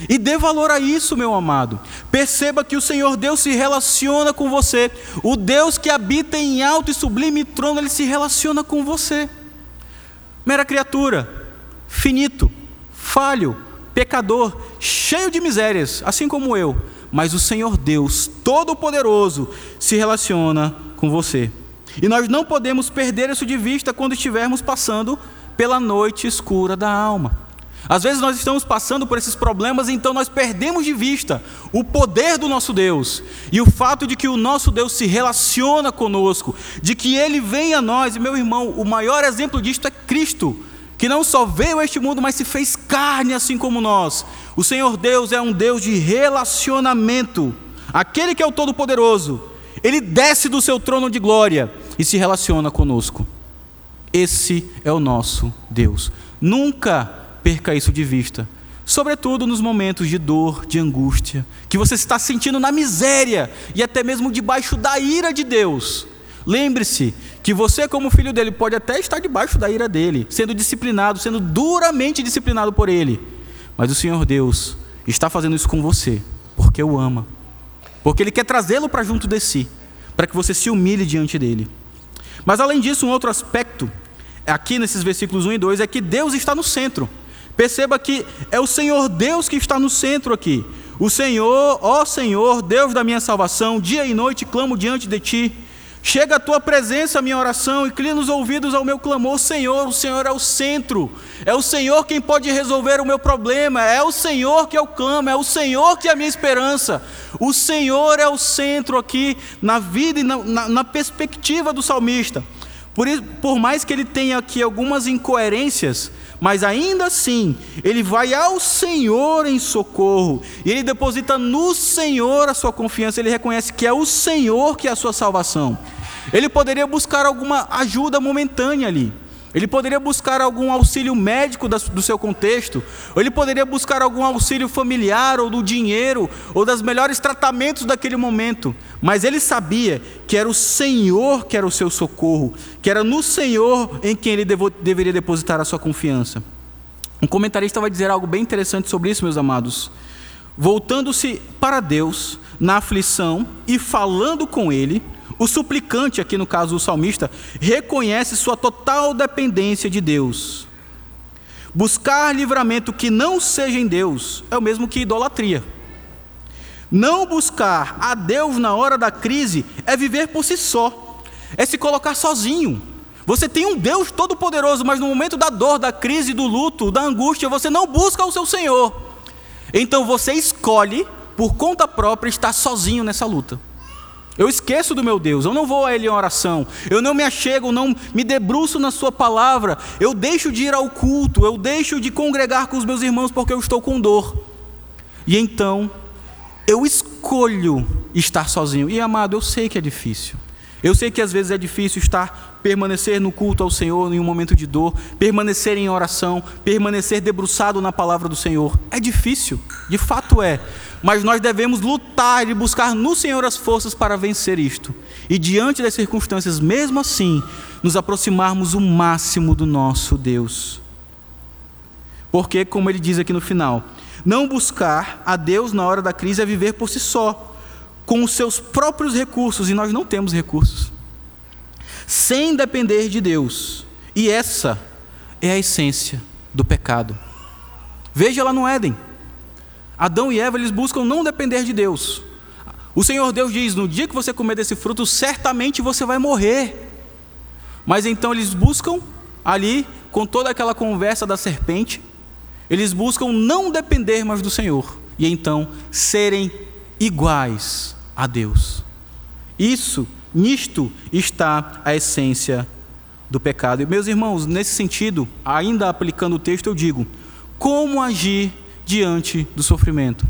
Speaker 1: E dê valor a isso, meu amado. Perceba que o Senhor Deus se relaciona com você. O Deus que habita em alto e sublime trono, ele se relaciona com você. Mera criatura, finito, falho, pecador, cheio de misérias, assim como eu. Mas o Senhor Deus, Todo-Poderoso, se relaciona com você. E nós não podemos perder isso de vista quando estivermos passando pela noite escura da alma. Às vezes nós estamos passando por esses problemas, então nós perdemos de vista o poder do nosso Deus e o fato de que o nosso Deus se relaciona conosco, de que ele vem a nós. E meu irmão, o maior exemplo disto é Cristo, que não só veio a este mundo, mas se fez carne assim como nós. O Senhor Deus é um Deus de relacionamento. Aquele que é o Todo-Poderoso, ele desce do seu trono de glória e se relaciona conosco. Esse é o nosso Deus. Nunca perca isso de vista. Sobretudo nos momentos de dor, de angústia, que você está sentindo na miséria e até mesmo debaixo da ira de Deus. Lembre-se que você, como filho dele, pode até estar debaixo da ira dele, sendo disciplinado, sendo duramente disciplinado por ele. Mas o Senhor Deus está fazendo isso com você, porque o ama, porque ele quer trazê-lo para junto de si, para que você se humilhe diante dele. Mas além disso, um outro aspecto, aqui nesses versículos 1 e 2, é que Deus está no centro. Perceba que é o Senhor Deus que está no centro aqui. O Senhor, ó Senhor, Deus da minha salvação, dia e noite clamo diante de ti. Chega a tua presença, a minha oração, inclina os ouvidos ao meu clamor, Senhor. O Senhor é o centro, é o Senhor quem pode resolver o meu problema, é o Senhor que eu clamo, é o Senhor que é a minha esperança. O Senhor é o centro aqui na vida e na, na, na perspectiva do salmista. Por, por mais que ele tenha aqui algumas incoerências, mas ainda assim, ele vai ao Senhor em socorro, e ele deposita no Senhor a sua confiança, ele reconhece que é o Senhor que é a sua salvação. Ele poderia buscar alguma ajuda momentânea ali, ele poderia buscar algum auxílio médico do seu contexto, ou ele poderia buscar algum auxílio familiar, ou do dinheiro, ou dos melhores tratamentos daquele momento. Mas ele sabia que era o Senhor que era o seu socorro, que era no Senhor em quem ele deveria depositar a sua confiança. Um comentarista vai dizer algo bem interessante sobre isso, meus amados. Voltando-se para Deus na aflição e falando com Ele, o suplicante, aqui no caso o salmista, reconhece sua total dependência de Deus. Buscar livramento que não seja em Deus é o mesmo que idolatria. Não buscar a Deus na hora da crise é viver por si só, é se colocar sozinho. Você tem um Deus todo-poderoso, mas no momento da dor, da crise, do luto, da angústia, você não busca o seu Senhor. Então você escolhe, por conta própria, estar sozinho nessa luta. Eu esqueço do meu Deus, eu não vou a Ele em oração, eu não me achego, não me debruço na Sua palavra, eu deixo de ir ao culto, eu deixo de congregar com os meus irmãos porque eu estou com dor. E então, eu escolho estar sozinho. E amado, eu sei que é difícil. Eu sei que às vezes é difícil estar, permanecer no culto ao Senhor em um momento de dor, permanecer em oração, permanecer debruçado na palavra do Senhor. É difícil, de fato é. Mas nós devemos lutar e buscar no Senhor as forças para vencer isto. E diante das circunstâncias, mesmo assim, nos aproximarmos o máximo do nosso Deus. Porque, como ele diz aqui no final, não buscar a Deus na hora da crise é viver por si só com os seus próprios recursos, e nós não temos recursos, sem depender de Deus. E essa é a essência do pecado. Veja lá no Éden. Adão e Eva eles buscam não depender de Deus. O Senhor Deus diz: no dia que você comer desse fruto, certamente você vai morrer. Mas então eles buscam ali, com toda aquela conversa da serpente, eles buscam não depender mais do Senhor e então serem iguais a Deus. Isso, nisto está a essência do pecado. E meus irmãos, nesse sentido, ainda aplicando o texto, eu digo: como agir diante do sofrimento?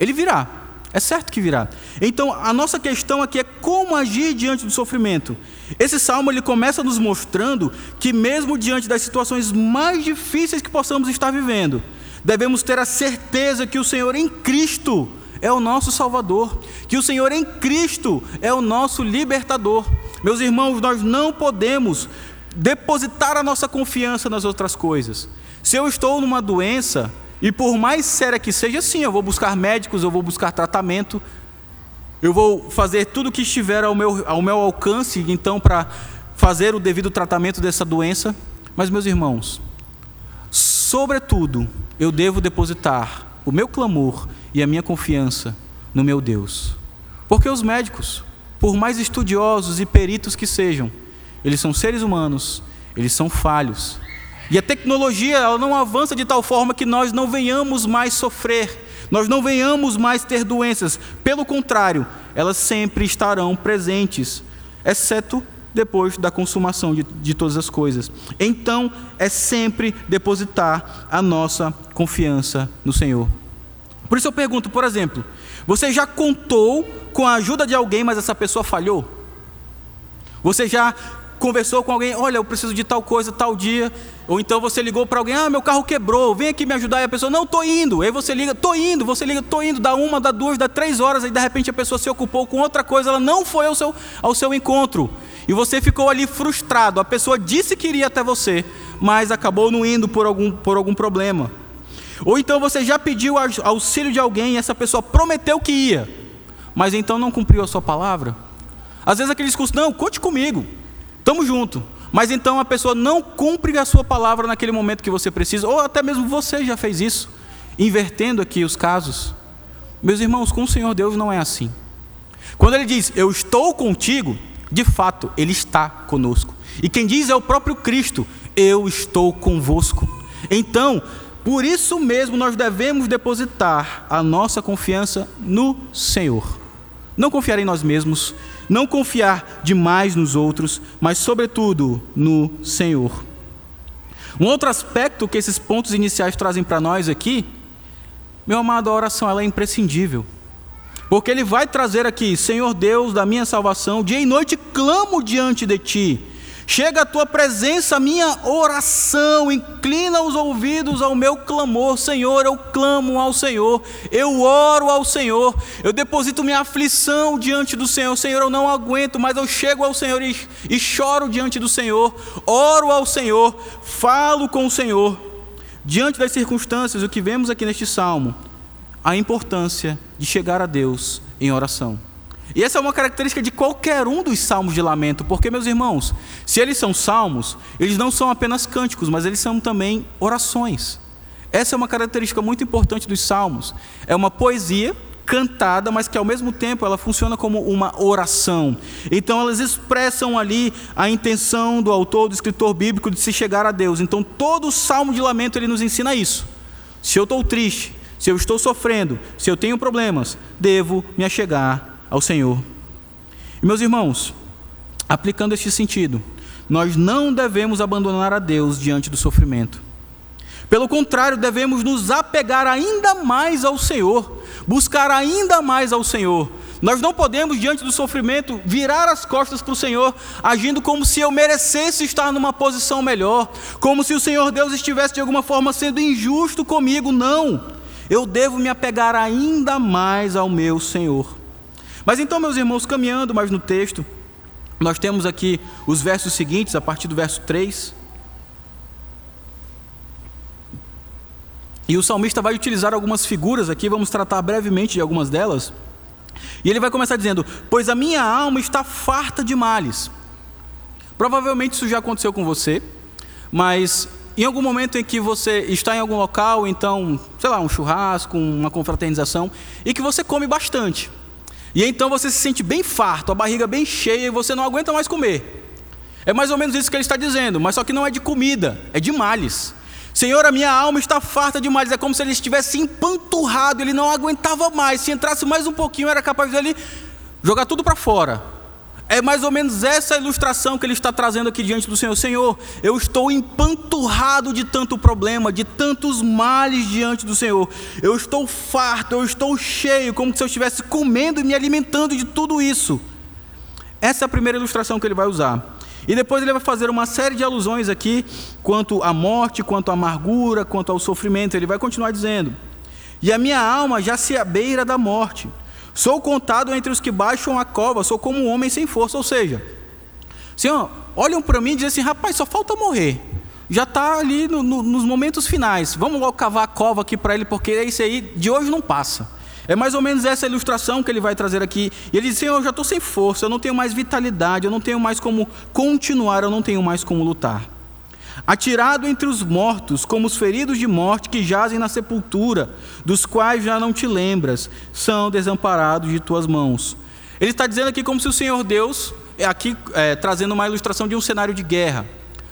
Speaker 1: Ele virá, é certo que virá. Então, a nossa questão aqui é como agir diante do sofrimento. Esse salmo ele começa nos mostrando que mesmo diante das situações mais difíceis que possamos estar vivendo, devemos ter a certeza que o Senhor em Cristo é o nosso Salvador, que o Senhor em Cristo é o nosso libertador. Meus irmãos, nós não podemos depositar a nossa confiança nas outras coisas. Se eu estou numa doença, E por mais séria que seja, sim, eu vou buscar médicos, eu vou buscar tratamento, eu vou fazer tudo o que estiver ao meu, ao meu alcance, então, para fazer o devido tratamento dessa doença. Mas, meus irmãos, sobretudo, eu devo depositar o meu clamor e a minha confiança no meu Deus. Porque os médicos, por mais estudiosos e peritos que sejam, eles são seres humanos, eles são falhos. E a tecnologia ela não avança de tal forma que nós não venhamos mais sofrer, nós não venhamos mais ter doenças. Pelo contrário, elas sempre estarão presentes, exceto depois da consumação de, de todas as coisas. Então, é sempre depositar a nossa confiança no Senhor. Por isso eu pergunto, por exemplo, você já contou com a ajuda de alguém, mas essa pessoa falhou? Você já conversou com alguém, olha, eu preciso de tal coisa, tal dia, ou então você ligou para alguém, ah, meu carro quebrou, vem aqui me ajudar, e a pessoa, não, estou indo, aí você liga, estou indo, você liga, estou indo, dá uma, dá duas, dá três horas, aí de repente a pessoa se ocupou com outra coisa, ela não foi ao seu, ao seu encontro, e você ficou ali frustrado, a pessoa disse que iria até você, mas acabou não indo por algum, por algum problema. Ou então você já pediu auxílio de alguém e essa pessoa prometeu que ia, mas então não cumpriu a sua palavra. Às vezes aquele discurso, não, conte comigo, Estamos juntos. Mas então a pessoa não cumpre a sua palavra naquele momento que você precisa, ou até mesmo você já fez isso, invertendo aqui os casos. Meus irmãos, com o Senhor Deus não é assim. Quando ele diz, eu estou contigo, de fato, ele está conosco. E quem diz é o próprio Cristo, eu estou convosco. Então, por isso mesmo nós devemos depositar a nossa confiança no Senhor. Não confiar em nós mesmos, não confiar demais nos outros, mas, sobretudo, no Senhor. Um outro aspecto que esses pontos iniciais trazem para nós aqui, meu amado, a oração ela é imprescindível. Porque ele vai trazer aqui, Senhor Deus da minha salvação, dia e noite clamo diante de ti Chega a tua presença, a minha oração, inclina os ouvidos ao meu clamor, Senhor. Eu clamo ao Senhor, eu oro ao Senhor, eu deposito minha aflição diante do Senhor. Senhor, eu não aguento, mas eu chego ao Senhor e, e choro diante do Senhor, oro ao Senhor, falo com o Senhor. Diante das circunstâncias, o que vemos aqui neste salmo, a importância de chegar a Deus em oração. E essa é uma característica de qualquer um dos salmos de lamento, porque, meus irmãos, se eles são salmos, eles não são apenas cânticos, mas eles são também orações. Essa é uma característica muito importante dos salmos. É uma poesia cantada, mas que ao mesmo tempo ela funciona como uma oração. Então elas expressam ali a intenção do autor, do escritor bíblico de se chegar a Deus. Então todo o salmo de lamento ele nos ensina isso. Se eu estou triste, se eu estou sofrendo, se eu tenho problemas, devo me achegar ao Senhor. E meus irmãos, aplicando este sentido, nós não devemos abandonar a Deus diante do sofrimento. Pelo contrário, devemos nos apegar ainda mais ao Senhor, buscar ainda mais ao Senhor. Nós não podemos, diante do sofrimento, virar as costas para o Senhor, agindo como se eu merecesse estar numa posição melhor, como se o Senhor Deus estivesse de alguma forma sendo injusto comigo. Não, eu devo me apegar ainda mais ao meu Senhor. Mas então, meus irmãos, caminhando mais no texto, nós temos aqui os versos seguintes, a partir do verso 3. E o salmista vai utilizar algumas figuras aqui, vamos tratar brevemente de algumas delas. E ele vai começar dizendo: Pois a minha alma está farta de males. Provavelmente isso já aconteceu com você, mas em algum momento em que você está em algum local, então, sei lá, um churrasco, uma confraternização, e que você come bastante. E então você se sente bem farto, a barriga bem cheia e você não aguenta mais comer. É mais ou menos isso que ele está dizendo, mas só que não é de comida, é de males. Senhor, a minha alma está farta de males. É como se ele estivesse empanturrado, ele não aguentava mais. Se entrasse mais um pouquinho, era capaz de ele jogar tudo para fora. É mais ou menos essa ilustração que ele está trazendo aqui diante do Senhor. Senhor, eu estou empanturrado de tanto problema, de tantos males diante do Senhor. Eu estou farto, eu estou cheio, como se eu estivesse comendo e me alimentando de tudo isso. Essa é a primeira ilustração que ele vai usar. E depois ele vai fazer uma série de alusões aqui quanto à morte, quanto à amargura, quanto ao sofrimento. Ele vai continuar dizendo: E a minha alma já se abeira da morte Sou contado entre os que baixam a cova, sou como um homem sem força. Ou seja, Senhor, olham para mim e dizem assim: rapaz, só falta morrer. já está ali no, no, nos momentos finais. Vamos logo cavar a cova aqui para ele, porque esse aí de hoje não passa. É mais ou menos essa ilustração que ele vai trazer aqui. E ele diz: Senhor, eu já estou sem força, eu não tenho mais vitalidade, eu não tenho mais como continuar, eu não tenho mais como lutar. Atirado entre os mortos, como os feridos de morte que jazem na sepultura, dos quais já não te lembras, são desamparados de tuas mãos. Ele está dizendo aqui como se o Senhor Deus, aqui é, trazendo uma ilustração de um cenário de guerra.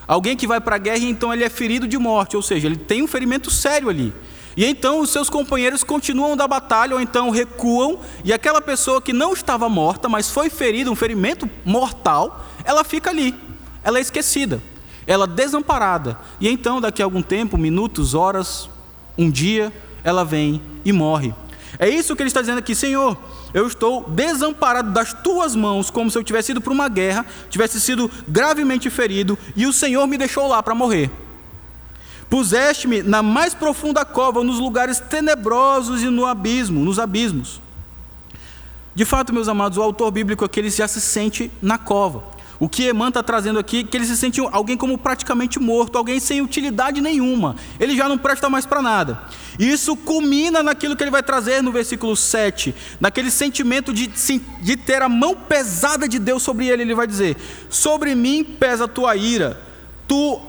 Speaker 1: Alguém que vai para a guerra e então ele é ferido de morte, ou seja, ele tem um ferimento sério ali. E então os seus companheiros continuam da batalha ou então recuam, e aquela pessoa que não estava morta, mas foi ferida, um ferimento mortal, ela fica ali, ela é esquecida, ela desamparada. E então, daqui a algum tempo, minutos, horas, um dia, ela vem e morre. É isso que ele está dizendo aqui, Senhor. Eu estou desamparado das tuas mãos, como se eu tivesse ido para uma guerra, tivesse sido gravemente ferido, e o Senhor me deixou lá para morrer. Puseste-me na mais profunda cova, nos lugares tenebrosos e no abismo, nos abismos. De fato, meus amados, o autor bíblico aqui ele já se sente na cova. O que Eman está trazendo aqui é que ele se sente alguém como praticamente morto, alguém sem utilidade nenhuma. Ele já não presta mais para nada. Isso culmina naquilo que ele vai trazer no versículo 7, naquele sentimento de, de ter a mão pesada de Deus sobre ele. Ele vai dizer: Sobre mim pesa a tua ira tu,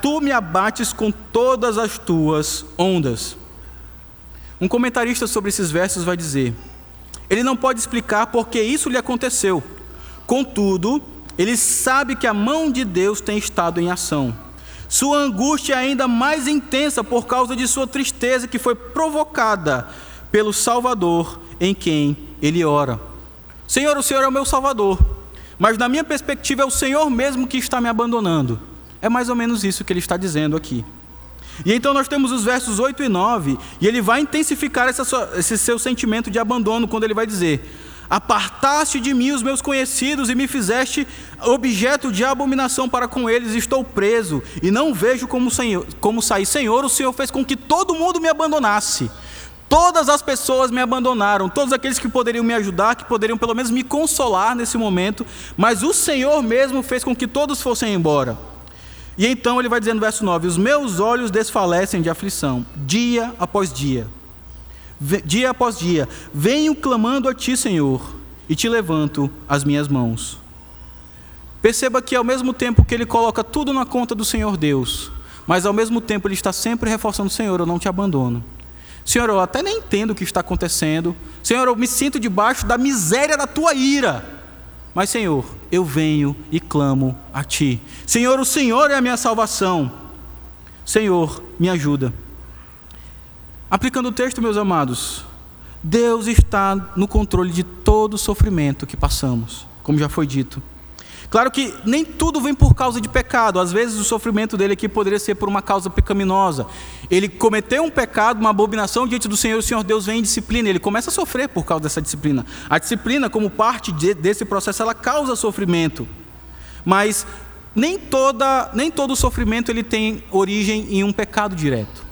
Speaker 1: tu me abates com todas as tuas ondas. Um comentarista sobre esses versos vai dizer: ele não pode explicar porque isso lhe aconteceu. Contudo, ele sabe que a mão de Deus tem estado em ação. Sua angústia é ainda mais intensa por causa de sua tristeza que foi provocada pelo Salvador em quem ele ora. Senhor, o Senhor é o meu Salvador, mas na minha perspectiva é o Senhor mesmo que está me abandonando. É mais ou menos isso que ele está dizendo aqui. E então nós temos os versos 8 e 9, e ele vai intensificar esse seu sentimento de abandono quando ele vai dizer: Apartaste de mim os meus conhecidos e me fizeste objeto de abominação para com eles, estou preso e não vejo como, senhor, como sair. Senhor, o Senhor fez com que todo mundo me abandonasse. Todas as pessoas me abandonaram, todos aqueles que poderiam me ajudar, que poderiam pelo menos me consolar nesse momento, mas o Senhor mesmo fez com que todos fossem embora. E então ele vai dizer no verso 9: Os meus olhos desfalecem de aflição, dia após dia. Dia após dia, venho clamando a ti, Senhor, e te levanto as minhas mãos. Perceba que ao mesmo tempo que ele coloca tudo na conta do Senhor Deus, mas ao mesmo tempo ele está sempre reforçando: Senhor, eu não te abandono. Senhor, eu até nem entendo o que está acontecendo. Senhor, eu me sinto debaixo da miséria da tua ira. Mas, Senhor, eu venho e clamo a Ti. Senhor, o Senhor é a minha salvação. Senhor, me ajuda. Aplicando o texto, meus amados, Deus está no controle de todo o sofrimento que passamos, como já foi dito. Claro que nem tudo vem por causa de pecado. Às vezes o sofrimento dele aqui poderia ser por uma causa pecaminosa. Ele cometeu um pecado, uma abominação diante do Senhor, o Senhor Deus vem em disciplina. Ele começa a sofrer por causa dessa disciplina. A disciplina, como parte de, desse processo, ela causa sofrimento. Mas nem, toda, nem todo sofrimento ele tem origem em um pecado direto.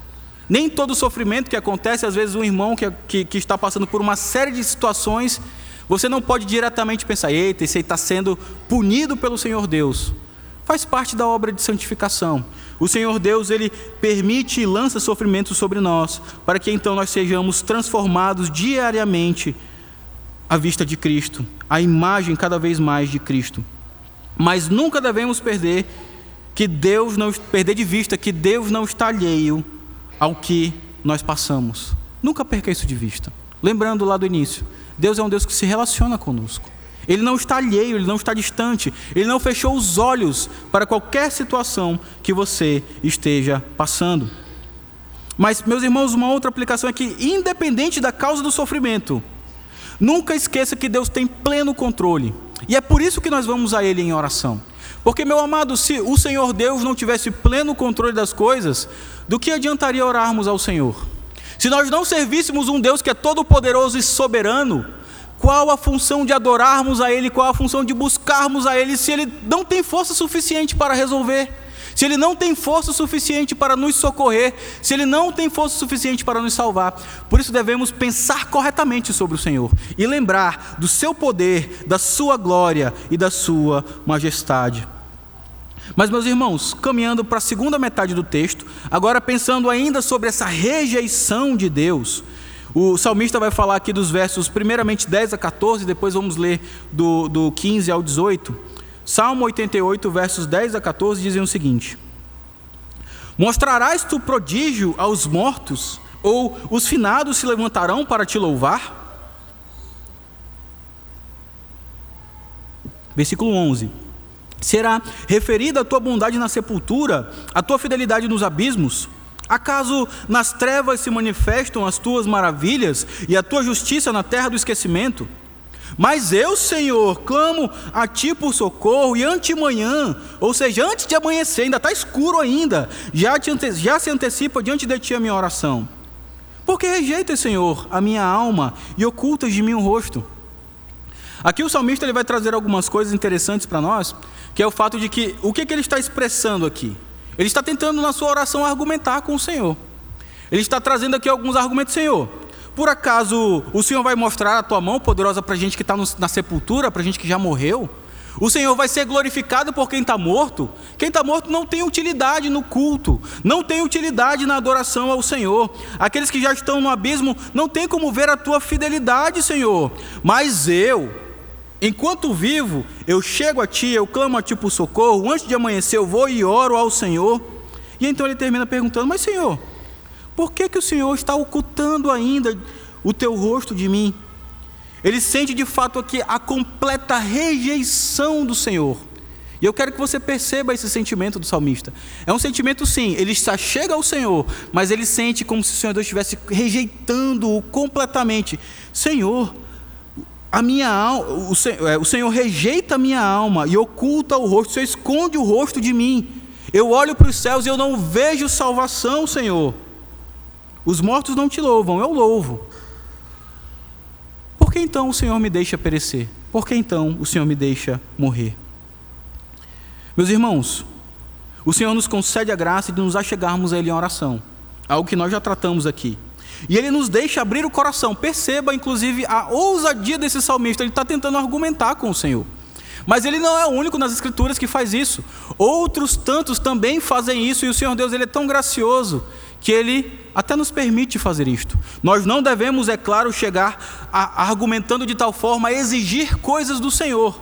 Speaker 1: Nem todo sofrimento que acontece, às vezes um irmão que, que, que está passando por uma série de situações você não pode diretamente pensar, eita, esse aí está sendo punido pelo Senhor Deus. Faz parte da obra de santificação. O Senhor Deus, Ele permite e lança sofrimento sobre nós, para que então nós sejamos transformados diariamente à vista de Cristo, à imagem cada vez mais de Cristo. Mas nunca devemos perder que Deus não perder de vista que Deus não está alheio ao que nós passamos. Nunca perca isso de vista. Lembrando lá do início, Deus é um Deus que se relaciona conosco. Ele não está alheio, ele não está distante, ele não fechou os olhos para qualquer situação que você esteja passando. Mas, meus irmãos, uma outra aplicação é que, independente da causa do sofrimento, nunca esqueça que Deus tem pleno controle. E é por isso que nós vamos a Ele em oração. Porque, meu amado, se o Senhor Deus não tivesse pleno controle das coisas, do que adiantaria orarmos ao Senhor? Se nós não servíssemos um Deus que é todo-poderoso e soberano, qual a função de adorarmos a Ele, qual a função de buscarmos a Ele, se Ele não tem força suficiente para resolver, se Ele não tem força suficiente para nos socorrer, se Ele não tem força suficiente para nos salvar. Por isso devemos pensar corretamente sobre o Senhor e lembrar do Seu poder, da Sua glória e da Sua majestade. Mas, meus irmãos, caminhando para a segunda metade do texto, agora pensando ainda sobre essa rejeição de Deus, o salmista vai falar aqui dos versos, primeiramente 10 a 14, depois vamos ler do, do 15 ao 18. Salmo 88, versos 10 a 14 dizem o seguinte: Mostrarás tu prodígio aos mortos, ou os finados se levantarão para te louvar? Versículo 11: Será referida a tua bondade na sepultura, a tua fidelidade nos abismos? Acaso nas trevas se manifestam as tuas maravilhas e a tua justiça na terra do esquecimento? Mas eu, Senhor, clamo a ti por socorro e antemanhã, ou seja, antes de amanhecer, ainda está escuro ainda, já, ante, já se antecipa diante de ti a minha oração. Porque rejeitas, Senhor, a minha alma e ocultas de mim o rosto? Aqui o salmista ele vai trazer algumas coisas interessantes para nós, que é o fato de que o que, que ele está expressando aqui? Ele está tentando na sua oração argumentar com o Senhor. Ele está trazendo aqui alguns argumentos, Senhor. Por acaso o Senhor vai mostrar a tua mão poderosa para a gente que está na sepultura, para a gente que já morreu? O Senhor vai ser glorificado por quem está morto? Quem está morto não tem utilidade no culto, não tem utilidade na adoração ao Senhor. Aqueles que já estão no abismo não tem como ver a tua fidelidade, Senhor. Mas eu, enquanto vivo, eu chego a ti, eu clamo a ti por socorro. Antes de amanhecer, eu vou e oro ao Senhor. E então ele termina perguntando: Mas, Senhor, por que, que o Senhor está ocultando ainda o teu rosto de mim? Ele sente de fato aqui a completa rejeição do Senhor. E eu quero que você perceba esse sentimento do salmista. É um sentimento, sim, ele está chega ao Senhor, mas ele sente como se o Senhor estivesse rejeitando-o completamente. Senhor, a minha alma, o, Senhor, é, o Senhor rejeita a minha alma e oculta o rosto, o Senhor esconde o rosto de mim. Eu olho para os céus e eu não vejo salvação, Senhor. Os mortos não te louvam, eu louvo. Por que então o Senhor me deixa perecer? Por que então o Senhor me deixa morrer? Meus irmãos, o Senhor nos concede a graça de nos achegarmos a Ele em oração, algo que nós já tratamos aqui. E Ele nos deixa abrir o coração. Perceba, inclusive, a ousadia desse salmista. Ele está tentando argumentar com o Senhor. Mas ele não é o único nas Escrituras que faz isso. Outros tantos também fazem isso, e o Senhor Deus ele é tão gracioso que ele até nos permite fazer isto. Nós não devemos, é claro, chegar a, argumentando de tal forma a exigir coisas do Senhor.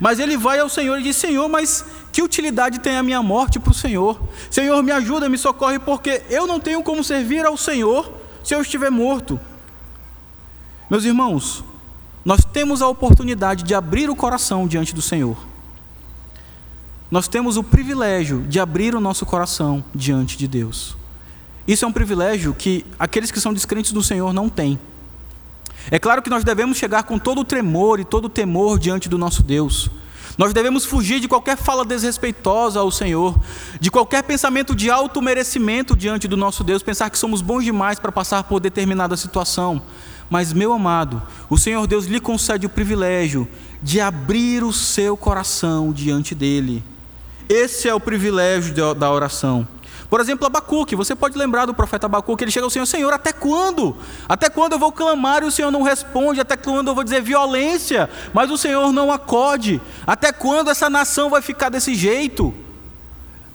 Speaker 1: Mas ele vai ao Senhor e diz: Senhor, mas que utilidade tem a minha morte para o Senhor? Senhor, me ajuda, me socorre, porque eu não tenho como servir ao Senhor se eu estiver morto. Meus irmãos, nós temos a oportunidade de abrir o coração diante do Senhor. Nós temos o privilégio de abrir o nosso coração diante de Deus. Isso é um privilégio que aqueles que são descrentes do Senhor não têm. É claro que nós devemos chegar com todo o tremor e todo o temor diante do nosso Deus. Nós devemos fugir de qualquer fala desrespeitosa ao Senhor, de qualquer pensamento de alto merecimento diante do nosso Deus, pensar que somos bons demais para passar por determinada situação. Mas, meu amado, o Senhor Deus lhe concede o privilégio de abrir o seu coração diante dele. Esse é o privilégio da oração. Por exemplo, Abacuque, você pode lembrar do profeta Abacuque, ele chega ao Senhor, Senhor, até quando? Até quando eu vou clamar e o Senhor não responde? Até quando eu vou dizer violência, mas o Senhor não acode? Até quando essa nação vai ficar desse jeito?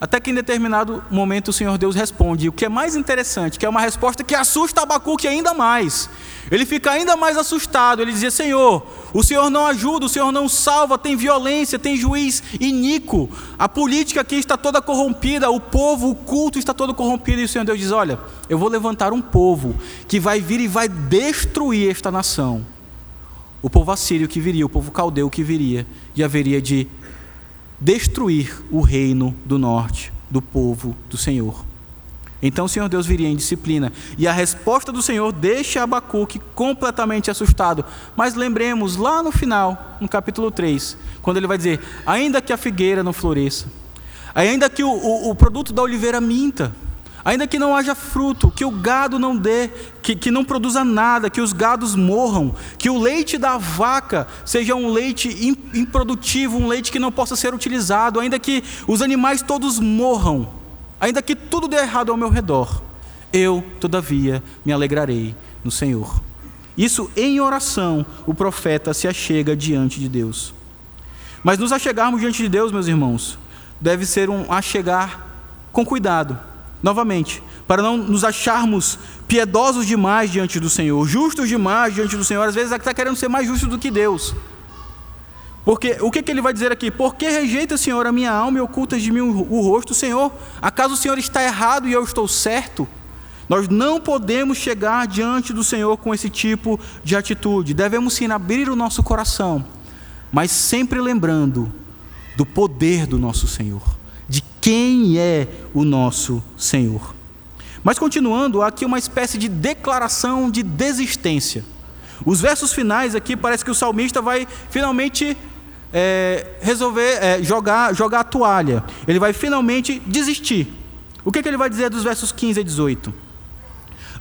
Speaker 1: Até que em determinado momento o Senhor Deus responde. E o que é mais interessante, que é uma resposta que assusta Abacuque ainda mais. Ele fica ainda mais assustado. Ele dizia: Senhor, o Senhor não ajuda, o Senhor não salva, tem violência, tem juiz iníquo. A política aqui está toda corrompida, o povo, o culto está todo corrompido. E o Senhor Deus diz: Olha, eu vou levantar um povo que vai vir e vai destruir esta nação. O povo assírio que viria, o povo caldeu que viria, e haveria de destruir o reino do norte, do povo do Senhor. Então o Senhor Deus viria em disciplina. E a resposta do Senhor deixa Abacuque completamente assustado. Mas lembremos lá no final, no capítulo 3, quando ele vai dizer: Ainda que a figueira não floresça, ainda que o, o, o produto da oliveira minta, Ainda que não haja fruto, que o gado não dê, que, que não produza nada, que os gados morram, que o leite da vaca seja um leite improdutivo, um leite que não possa ser utilizado, ainda que os animais todos morram, ainda que tudo dê errado ao meu redor, eu, todavia, me alegrarei no Senhor. Isso em oração, o profeta se achega diante de Deus. Mas nos achegarmos diante de Deus, meus irmãos, deve ser um a chegar com cuidado. Novamente, para não nos acharmos piedosos demais diante do Senhor, justos demais diante do Senhor, às vezes está querendo ser mais justo do que Deus. Porque o que, que ele vai dizer aqui? Por que rejeita, Senhor, a minha alma e ocultas de mim o rosto, Senhor? Acaso o Senhor está errado e eu estou certo? Nós não podemos chegar diante do Senhor com esse tipo de atitude. Devemos sim abrir o nosso coração, mas sempre lembrando do poder do nosso Senhor, de quem é o nosso Senhor. Mas continuando, há aqui uma espécie de declaração de desistência. Os versos finais aqui parece que o salmista vai finalmente é, resolver é, jogar, jogar a toalha. Ele vai finalmente desistir. O que, que ele vai dizer dos versos 15 a 18?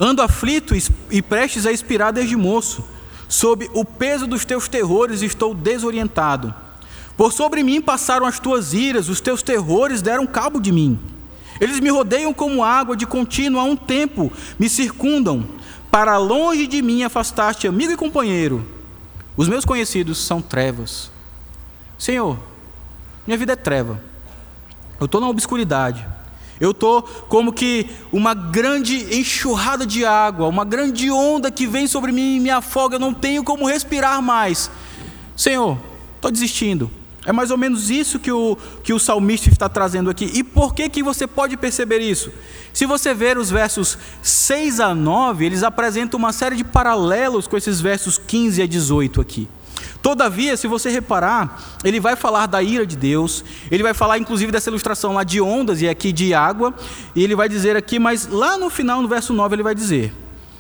Speaker 1: Ando aflito e prestes a expirar desde moço. Sob o peso dos teus terrores estou desorientado. Por sobre mim passaram as tuas iras, os teus terrores deram cabo de mim. Eles me rodeiam como água de contínuo há um tempo, me circundam. Para longe de mim afastaste amigo e companheiro. Os meus conhecidos são trevas. Senhor, minha vida é treva. Eu estou na obscuridade. Eu estou como que uma grande enxurrada de água, uma grande onda que vem sobre mim e me afoga. Eu não tenho como respirar mais. Senhor, estou desistindo. É mais ou menos isso que o, que o salmista está trazendo aqui. E por que, que você pode perceber isso? Se você ver os versos 6 a 9, eles apresentam uma série de paralelos com esses versos 15 a 18 aqui. Todavia, se você reparar, ele vai falar da ira de Deus, ele vai falar inclusive dessa ilustração lá de ondas e aqui de água, e ele vai dizer aqui, mas lá no final, no verso 9, ele vai dizer: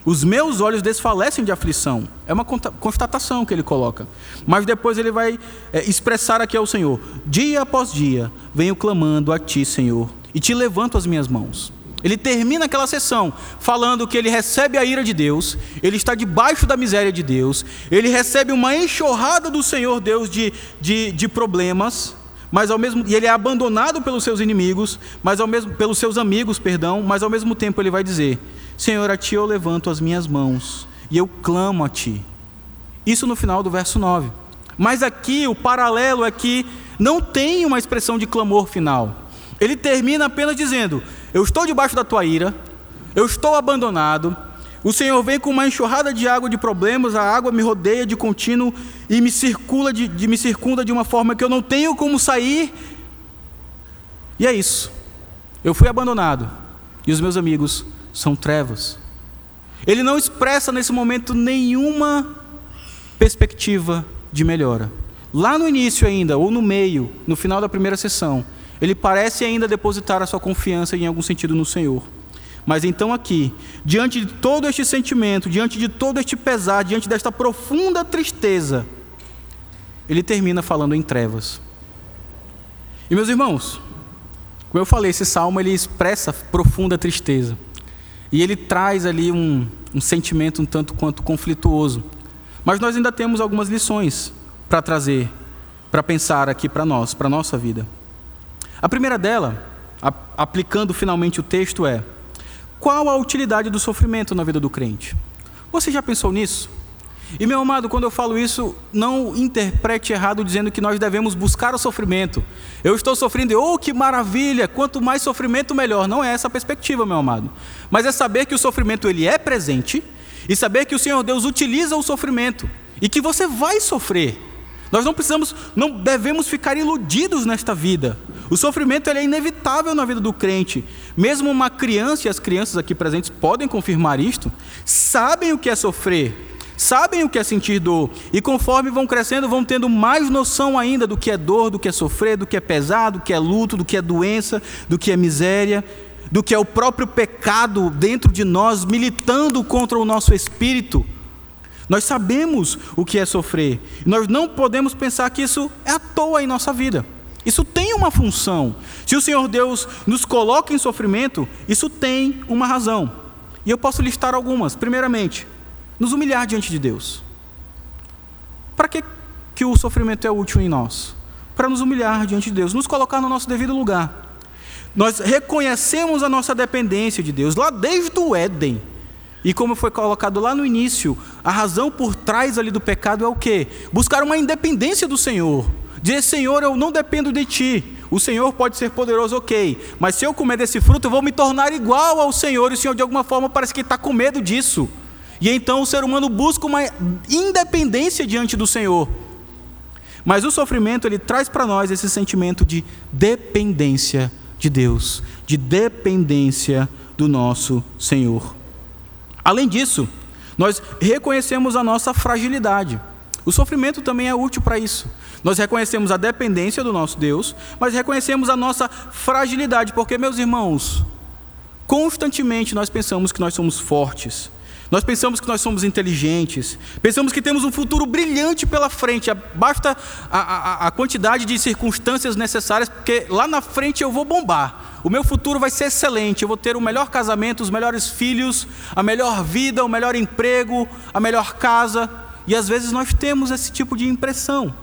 Speaker 1: Os meus olhos desfalecem de aflição. É uma constatação que ele coloca. Mas depois ele vai é, expressar aqui ao Senhor: Dia após dia venho clamando a ti, Senhor, e te levanto as minhas mãos. Ele termina aquela sessão falando que ele recebe a ira de Deus, ele está debaixo da miséria de Deus, ele recebe uma enxurrada do Senhor Deus de, de, de problemas, mas ao mesmo e ele é abandonado pelos seus inimigos, mas ao mesmo pelos seus amigos, perdão, mas ao mesmo tempo ele vai dizer: Senhor, a ti eu levanto as minhas mãos e eu clamo a ti. Isso no final do verso 9. Mas aqui o paralelo é que não tem uma expressão de clamor final. Ele termina apenas dizendo: eu estou debaixo da tua ira, eu estou abandonado. O Senhor vem com uma enxurrada de água de problemas, a água me rodeia de contínuo e me circula de, de, me circunda de uma forma que eu não tenho como sair. E é isso. Eu fui abandonado e os meus amigos são trevas. Ele não expressa nesse momento nenhuma perspectiva de melhora. Lá no início ainda, ou no meio, no final da primeira sessão, ele parece ainda depositar a sua confiança em algum sentido no Senhor. Mas então, aqui, diante de todo este sentimento, diante de todo este pesar, diante desta profunda tristeza, ele termina falando em trevas. E meus irmãos, como eu falei, esse salmo ele expressa profunda tristeza. E ele traz ali um, um sentimento um tanto quanto conflituoso. Mas nós ainda temos algumas lições para trazer, para pensar aqui para nós, para a nossa vida. A primeira dela, aplicando finalmente o texto, é: qual a utilidade do sofrimento na vida do crente? Você já pensou nisso? E meu amado, quando eu falo isso, não interprete errado dizendo que nós devemos buscar o sofrimento. Eu estou sofrendo, oh que maravilha! Quanto mais sofrimento, melhor. Não é essa a perspectiva, meu amado. Mas é saber que o sofrimento ele é presente e saber que o Senhor Deus utiliza o sofrimento e que você vai sofrer. Nós não precisamos, não devemos ficar iludidos nesta vida. O sofrimento é inevitável na vida do crente. Mesmo uma criança, e as crianças aqui presentes podem confirmar isto, sabem o que é sofrer, sabem o que é sentir dor, e conforme vão crescendo, vão tendo mais noção ainda do que é dor, do que é sofrer, do que é pesado, do que é luto, do que é doença, do que é miséria, do que é o próprio pecado dentro de nós, militando contra o nosso espírito. Nós sabemos o que é sofrer. Nós não podemos pensar que isso é à toa em nossa vida. Isso tem uma função. Se o Senhor Deus nos coloca em sofrimento, isso tem uma razão. E eu posso listar algumas. Primeiramente, nos humilhar diante de Deus. Para que, que o sofrimento é útil em nós? Para nos humilhar diante de Deus, nos colocar no nosso devido lugar. Nós reconhecemos a nossa dependência de Deus, lá desde o Éden. E como foi colocado lá no início, a razão por trás ali do pecado é o quê? Buscar uma independência do Senhor. Dizer, Senhor, eu não dependo de Ti. o Senhor pode ser poderoso, ok, mas se eu comer desse fruto, eu vou me tornar igual ao Senhor, e o Senhor de alguma forma parece que está com medo disso. E então o ser humano busca uma independência diante do Senhor. Mas o sofrimento ele traz para nós esse sentimento de dependência de Deus, de dependência do nosso Senhor. Além disso, nós reconhecemos a nossa fragilidade. O sofrimento também é útil para isso. Nós reconhecemos a dependência do nosso Deus, mas reconhecemos a nossa fragilidade, porque, meus irmãos, constantemente nós pensamos que nós somos fortes, nós pensamos que nós somos inteligentes, pensamos que temos um futuro brilhante pela frente, basta a, a, a, quantidade de circunstâncias necessárias, porque lá na frente eu vou bombar. O meu futuro vai ser excelente, eu vou ter o melhor casamento, os melhores filhos, a melhor vida, o melhor emprego, a melhor casa. E às vezes nós temos esse tipo de impressão,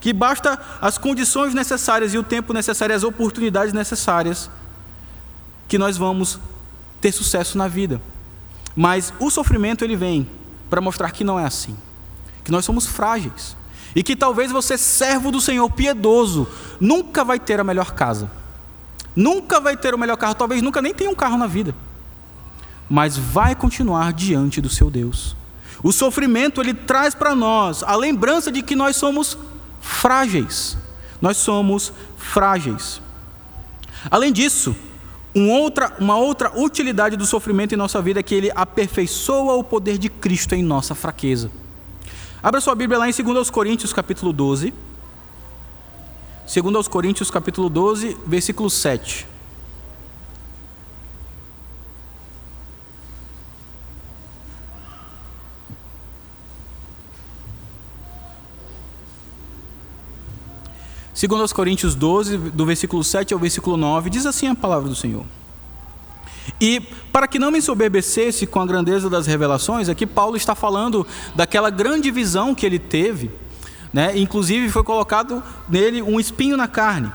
Speaker 1: que basta as condições necessárias e o tempo necessário, as oportunidades necessárias, que nós vamos ter sucesso na vida. Mas o sofrimento ele vem para mostrar que não é assim, que nós somos frágeis e que talvez você, servo do Senhor piedoso, nunca vai ter a melhor casa, nunca vai ter o melhor carro, talvez nunca nem tenha um carro na vida, mas vai continuar diante do seu Deus. O sofrimento ele traz para nós a lembrança de que nós somos frágeis. Nós somos frágeis. Além disso, um outra, uma outra utilidade do sofrimento em nossa vida é que ele aperfeiçoa o poder de Cristo em nossa fraqueza. Abra sua Bíblia lá em 2 Coríntios capítulo 12. 2 Coríntios capítulo 12, versículo 7. 2 Coríntios 12, do versículo 7 ao versículo 9, diz assim a palavra do Senhor. E para que não me ensoberbecesse com a grandeza das revelações, aqui Paulo está falando daquela grande visão que ele teve, né? inclusive foi colocado nele um espinho na carne.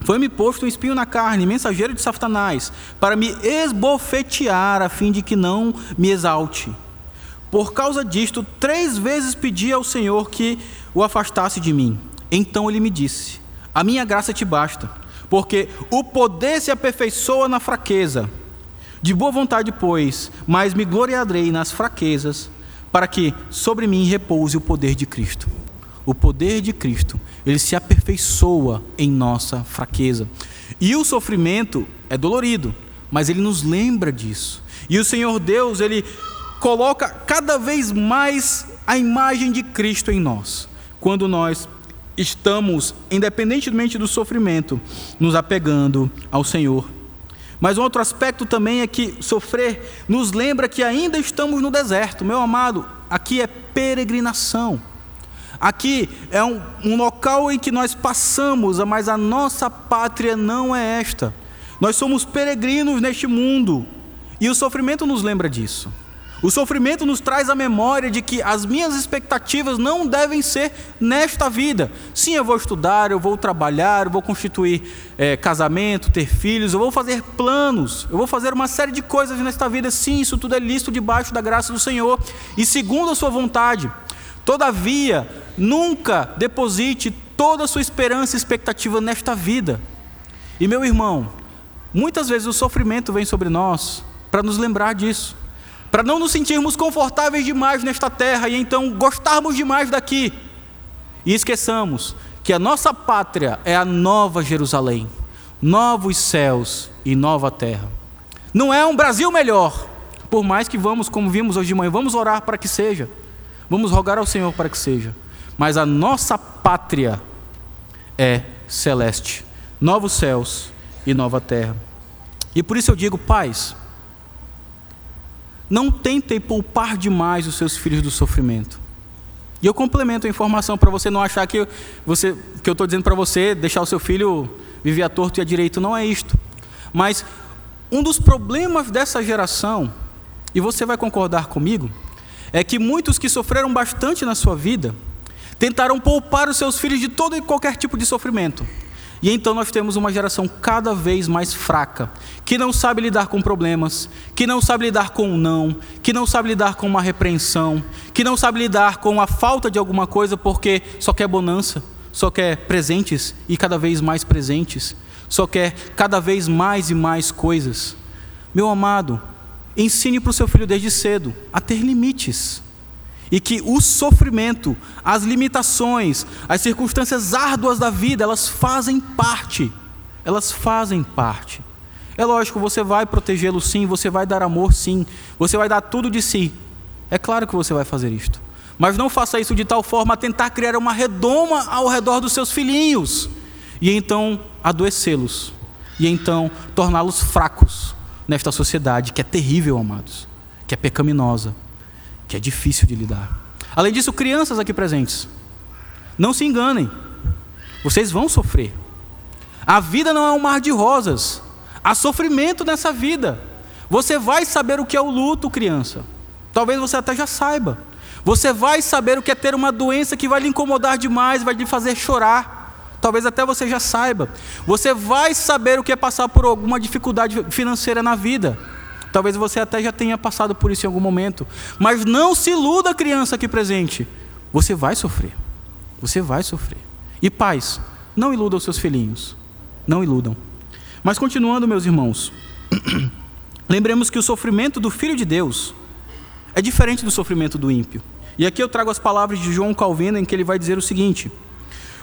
Speaker 1: Foi-me posto um espinho na carne, mensageiro de Satanás, para me esbofetear, a fim de que não me exalte. Por causa disto, três vezes pedi ao Senhor que o afastasse de mim. Então ele me disse: A minha graça te basta, porque o poder se aperfeiçoa na fraqueza. De boa vontade, pois, mas me gloriarei nas fraquezas, para que sobre mim repouse o poder de Cristo. O poder de Cristo, ele se aperfeiçoa em nossa fraqueza. E o sofrimento é dolorido, mas ele nos lembra disso. E o Senhor Deus, ele coloca cada vez mais a imagem de Cristo em nós, quando nós estamos, independentemente do sofrimento, nos apegando ao Senhor. Mas um outro aspecto também é que sofrer nos lembra que ainda estamos no deserto. Meu amado, aqui é peregrinação. Aqui é um, um local em que nós passamos, mas a nossa pátria não é esta. Nós somos peregrinos neste mundo. E o sofrimento nos lembra disso. O sofrimento nos traz a memória de que as minhas expectativas não devem ser nesta vida. Sim, eu vou estudar, eu vou trabalhar, eu vou constituir é, casamento, ter filhos, eu vou fazer planos, eu vou fazer uma série de coisas nesta vida. Sim, isso tudo é listo debaixo da graça do Senhor e segundo a Sua vontade. Todavia, nunca deposite toda a sua esperança e expectativa nesta vida. E meu irmão, muitas vezes o sofrimento vem sobre nós para nos lembrar disso para não nos sentirmos confortáveis demais nesta terra e então gostarmos demais daqui. E esqueçamos que a nossa pátria é a nova Jerusalém, novos céus e nova terra. Não é um Brasil melhor, por mais que vamos, como vimos hoje de manhã, vamos orar para que seja, vamos rogar ao Senhor para que seja, mas a nossa pátria é celeste, novos céus e nova terra. E por isso eu digo, pais, não tentem poupar demais os seus filhos do sofrimento. E eu complemento a informação para você não achar que, você, que eu estou dizendo para você deixar o seu filho viver a torto e a direito. Não é isto. Mas um dos problemas dessa geração, e você vai concordar comigo, é que muitos que sofreram bastante na sua vida tentaram poupar os seus filhos de todo e qualquer tipo de sofrimento. E então nós temos uma geração cada vez mais fraca, que não sabe lidar com problemas, que não sabe lidar com o um não, que não sabe lidar com uma repreensão, que não sabe lidar com a falta de alguma coisa porque só quer bonança, só quer presentes e cada vez mais presentes, só quer cada vez mais e mais coisas. Meu amado, ensine para o seu filho desde cedo a ter limites. E que o sofrimento, as limitações, as circunstâncias árduas da vida, elas fazem parte. Elas fazem parte. É lógico, você vai protegê-lo sim, você vai dar amor sim, você vai dar tudo de si. É claro que você vai fazer isto. Mas não faça isso de tal forma a tentar criar uma redoma ao redor dos seus filhinhos e então adoecê-los e então torná-los fracos nesta sociedade que é terrível, amados, que é pecaminosa, que é difícil de lidar. Além disso, crianças aqui presentes, não se enganem, vocês vão sofrer. A vida não é um mar de rosas. Há sofrimento nessa vida. Você vai saber o que é o luto, criança. Talvez você até já saiba. Você vai saber o que é ter uma doença que vai lhe incomodar demais, vai lhe fazer chorar. Talvez até você já saiba. Você vai saber o que é passar por alguma dificuldade financeira na vida. Talvez você até já tenha passado por isso em algum momento. Mas não se iluda, criança aqui presente. Você vai sofrer. Você vai sofrer. E pais, não iludam seus filhinhos. Não iludam. Mas continuando, meus irmãos, lembremos que o sofrimento do Filho de Deus é diferente do sofrimento do ímpio. E aqui eu trago as palavras de João Calvino, em que ele vai dizer o seguinte: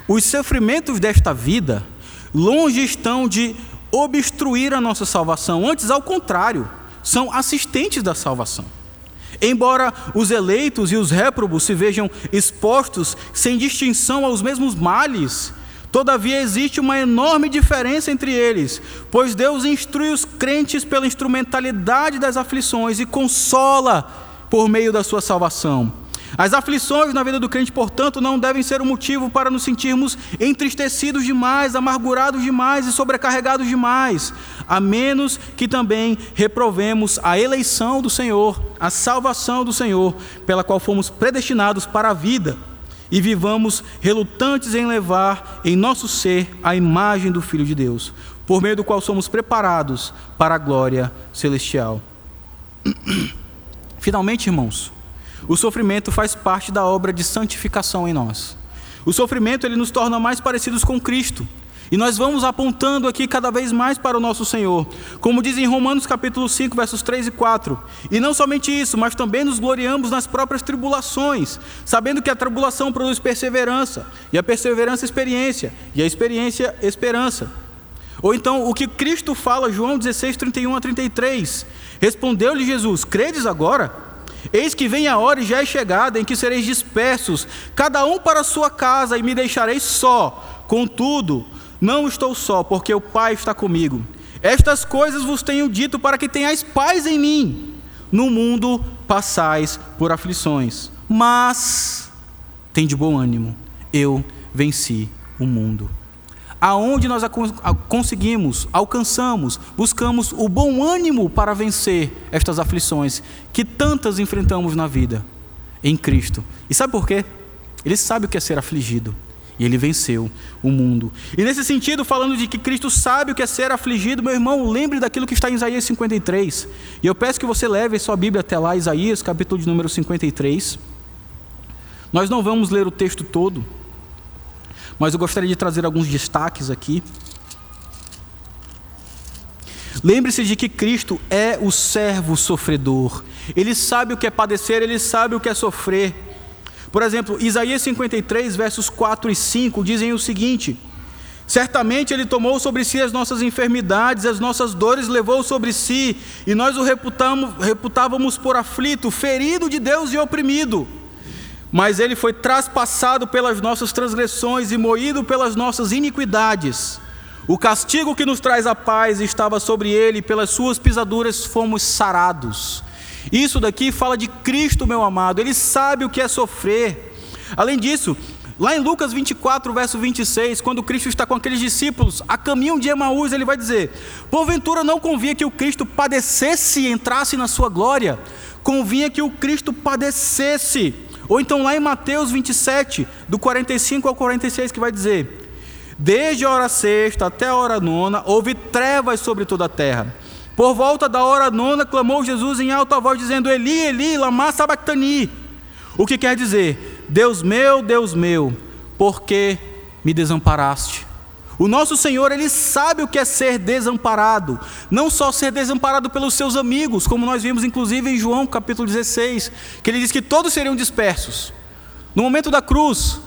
Speaker 1: Os sofrimentos desta vida longe estão de obstruir a nossa salvação, antes, ao contrário, são assistentes da salvação. Embora os eleitos e os réprobos se vejam expostos sem distinção aos mesmos males, Todavia existe uma enorme diferença entre eles, pois Deus instrui os crentes pela instrumentalidade das aflições e consola por meio da sua salvação. As aflições na vida do crente, portanto, não devem ser um motivo para nos sentirmos entristecidos demais, amargurados demais e sobrecarregados demais, a menos que também reprovemos a eleição do Senhor, a salvação do Senhor, pela qual fomos predestinados para a vida e vivamos relutantes em levar em nosso ser a imagem do Filho de Deus, por meio do qual somos preparados para a glória celestial. Finalmente, irmãos, o sofrimento faz parte da obra de santificação em nós. O sofrimento ele nos torna mais parecidos com Cristo. E nós vamos apontando aqui cada vez mais para o nosso Senhor. Como diz em Romanos capítulo 5, versos 3 e 4. E não somente isso, mas também nos gloriamos nas próprias tribulações, sabendo que a tribulação produz perseverança, e a perseverança experiência, e a experiência esperança. Ou então o que Cristo fala, João 16, 31 a 33. Respondeu-lhe Jesus: Credes agora? Eis que vem a hora e já é chegada em que sereis dispersos, cada um para a sua casa, e me deixareis só. Contudo, não estou só, porque o Pai está comigo. Estas coisas vos tenho dito para que tenhais paz em mim. No mundo passais por aflições, mas tem de bom ânimo. Eu venci o mundo. Aonde nós conseguimos, alcançamos, buscamos o bom ânimo para vencer estas aflições que tantas enfrentamos na vida em Cristo. E sabe por quê? Ele sabe o que é ser afligido. E ele venceu o mundo. E nesse sentido, falando de que Cristo sabe o que é ser afligido, meu irmão, lembre daquilo que está em Isaías 53. E eu peço que você leve sua Bíblia até lá, Isaías, capítulo de número 53. Nós não vamos ler o texto todo, mas eu gostaria de trazer alguns destaques aqui. Lembre-se de que Cristo é o servo sofredor. Ele sabe o que é padecer, ele sabe o que é sofrer. Por exemplo, Isaías 53, versos 4 e 5 dizem o seguinte: Certamente Ele tomou sobre si as nossas enfermidades, as nossas dores levou sobre si, e nós o reputávamos por aflito, ferido de Deus e oprimido. Mas Ele foi traspassado pelas nossas transgressões e moído pelas nossas iniquidades. O castigo que nos traz a paz estava sobre Ele, e pelas Suas pisaduras fomos sarados. Isso daqui fala de Cristo, meu amado, ele sabe o que é sofrer. Além disso, lá em Lucas 24, verso 26, quando Cristo está com aqueles discípulos a caminho de Emaús, ele vai dizer: Porventura não convinha que o Cristo padecesse e entrasse na sua glória? Convinha que o Cristo padecesse. Ou então lá em Mateus 27, do 45 ao 46, que vai dizer: Desde a hora sexta até a hora nona, houve trevas sobre toda a terra por volta da hora nona, clamou Jesus em alta voz, dizendo: Eli, Eli, lama sabachthani. O que quer dizer? Deus meu, Deus meu, por que me desamparaste? O nosso Senhor, ele sabe o que é ser desamparado, não só ser desamparado pelos seus amigos, como nós vimos inclusive em João capítulo 16, que ele diz que todos seriam dispersos. No momento da cruz,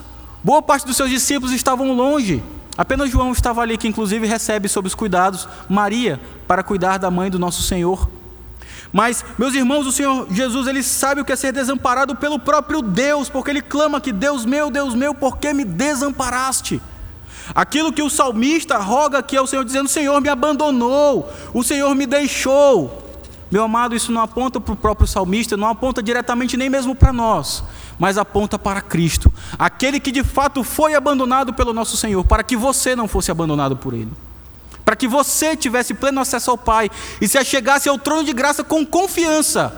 Speaker 1: boa parte dos seus discípulos estavam longe, apenas João estava ali, que inclusive recebe sob os cuidados Maria para cuidar da mãe do nosso Senhor. Mas, meus irmãos, o Senhor Jesus, ele sabe o que é ser desamparado pelo próprio Deus, porque ele clama que Deus meu, Deus meu, por que me desamparaste? Aquilo que o salmista roga aqui ao Senhor, dizendo: O Senhor me abandonou, o Senhor me deixou. Meu amado, isso não aponta para o próprio salmista, não aponta diretamente nem mesmo para nós, mas aponta para Cristo, aquele que de fato foi abandonado pelo nosso Senhor, para que você não fosse abandonado por Ele, para que você tivesse pleno acesso ao Pai e se achegasse ao trono de graça com confiança.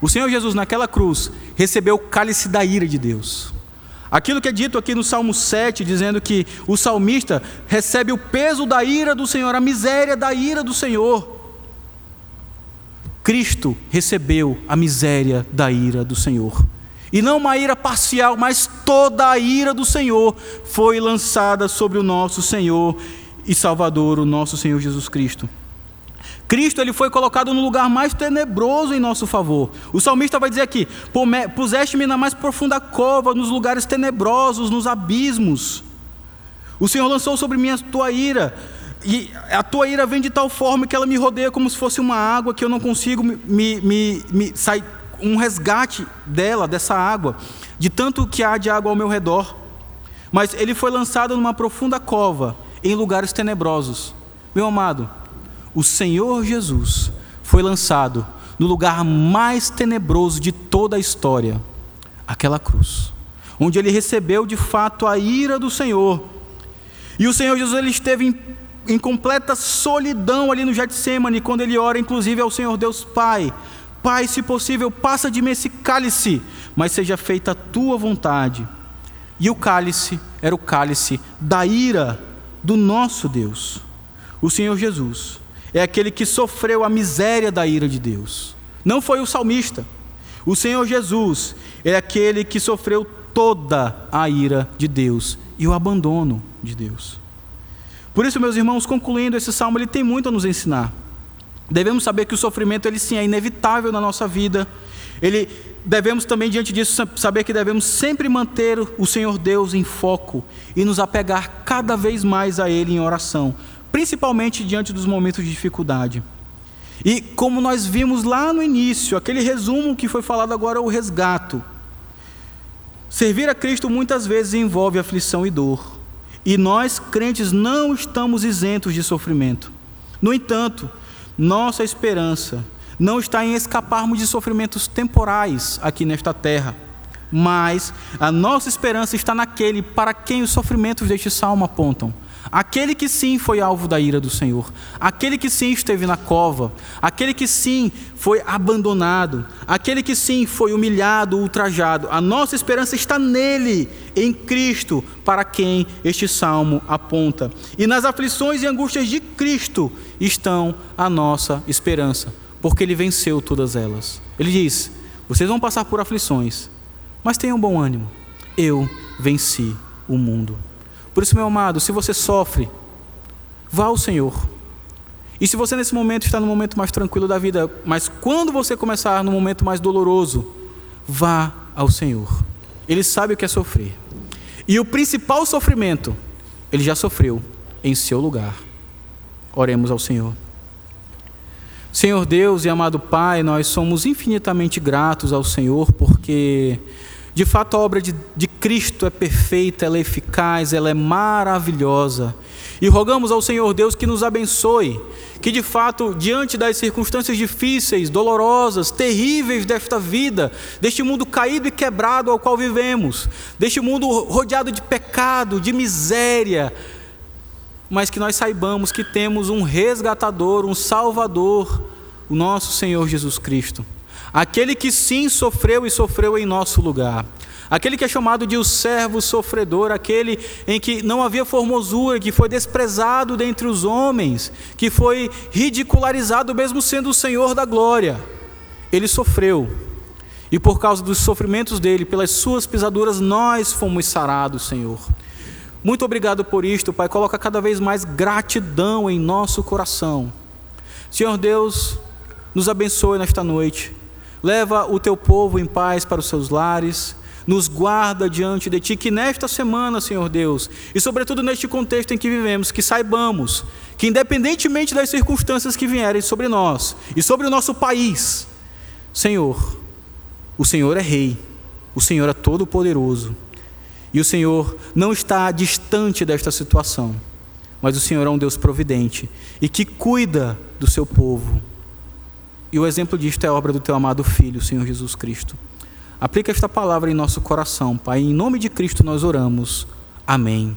Speaker 1: O Senhor Jesus, naquela cruz, recebeu o cálice da ira de Deus. Aquilo que é dito aqui no Salmo 7, dizendo que o salmista recebe o peso da ira do Senhor, a miséria da ira do Senhor. Cristo recebeu a miséria da ira do Senhor. E não uma ira parcial, mas toda a ira do Senhor foi lançada sobre o nosso Senhor e Salvador, o nosso Senhor Jesus Cristo. Cristo ele foi colocado no lugar mais tenebroso em nosso favor. O salmista vai dizer aqui: Puseste-me na mais profunda cova, nos lugares tenebrosos, nos abismos. O Senhor lançou sobre mim a tua ira, e a tua ira vem de tal forma que ela me rodeia como se fosse uma água que eu não consigo me, me, me sair um resgate dela, dessa água, de tanto que há de água ao meu redor. Mas ele foi lançado numa profunda cova, em lugares tenebrosos. Meu amado, o Senhor Jesus foi lançado no lugar mais tenebroso de toda a história aquela cruz onde ele recebeu de fato a ira do Senhor. E o Senhor Jesus ele esteve em, em completa solidão ali no Getsemane, quando ele ora inclusive ao Senhor Deus Pai: Pai, se possível, passa de mim esse cálice, mas seja feita a tua vontade. E o cálice era o cálice da ira do nosso Deus. O Senhor Jesus é aquele que sofreu a miséria da ira de Deus. Não foi o salmista. O Senhor Jesus é aquele que sofreu toda a ira de Deus e o abandono de Deus. Por isso, meus irmãos, concluindo esse salmo, ele tem muito a nos ensinar. Devemos saber que o sofrimento ele sim é inevitável na nossa vida. Ele devemos também diante disso saber que devemos sempre manter o Senhor Deus em foco e nos apegar cada vez mais a ele em oração, principalmente diante dos momentos de dificuldade. E como nós vimos lá no início, aquele resumo que foi falado agora, o resgato. Servir a Cristo muitas vezes envolve aflição e dor. E nós, crentes, não estamos isentos de sofrimento. No entanto, nossa esperança não está em escaparmos de sofrimentos temporais aqui nesta terra, mas a nossa esperança está naquele para quem os sofrimentos deste salmo apontam Aquele que sim foi alvo da ira do Senhor, aquele que sim esteve na cova, aquele que sim foi abandonado, aquele que sim foi humilhado, ultrajado. A nossa esperança está nele, em Cristo, para quem este salmo aponta. E nas aflições e angústias de Cristo estão a nossa esperança, porque ele venceu todas elas. Ele diz: Vocês vão passar por aflições, mas tenham bom ânimo. Eu venci o mundo. Por isso, meu amado, se você sofre, vá ao Senhor. E se você nesse momento está no momento mais tranquilo da vida, mas quando você começar no momento mais doloroso, vá ao Senhor. Ele sabe o que é sofrer. E o principal sofrimento, ele já sofreu em seu lugar. Oremos ao Senhor. Senhor Deus e amado Pai, nós somos infinitamente gratos ao Senhor porque de fato, a obra de, de Cristo é perfeita, ela é eficaz, ela é maravilhosa. E rogamos ao Senhor Deus que nos abençoe, que de fato, diante das circunstâncias difíceis, dolorosas, terríveis desta vida, deste mundo caído e quebrado ao qual vivemos, deste mundo rodeado de pecado, de miséria, mas que nós saibamos que temos um resgatador, um salvador, o nosso Senhor Jesus Cristo aquele que sim sofreu e sofreu em nosso lugar, aquele que é chamado de o servo sofredor, aquele em que não havia formosura, que foi desprezado dentre os homens, que foi ridicularizado mesmo sendo o Senhor da glória. Ele sofreu. E por causa dos sofrimentos dele, pelas suas pisaduras, nós fomos sarados, Senhor. Muito obrigado por isto, Pai. Coloca cada vez mais gratidão em nosso coração. Senhor Deus, nos abençoe nesta noite. Leva o teu povo em paz para os seus lares nos guarda diante de Ti, que nesta semana, Senhor Deus, e sobretudo neste contexto em que vivemos, que saibamos que, independentemente das circunstâncias que vierem sobre nós e sobre o nosso país, Senhor, o Senhor é Rei, o Senhor é todo-poderoso, e o Senhor não está distante desta situação, mas o Senhor é um Deus providente e que cuida do seu povo. E o exemplo disto é a obra do teu amado Filho, Senhor Jesus Cristo. Aplica esta palavra em nosso coração, Pai. Em nome de Cristo nós oramos. Amém.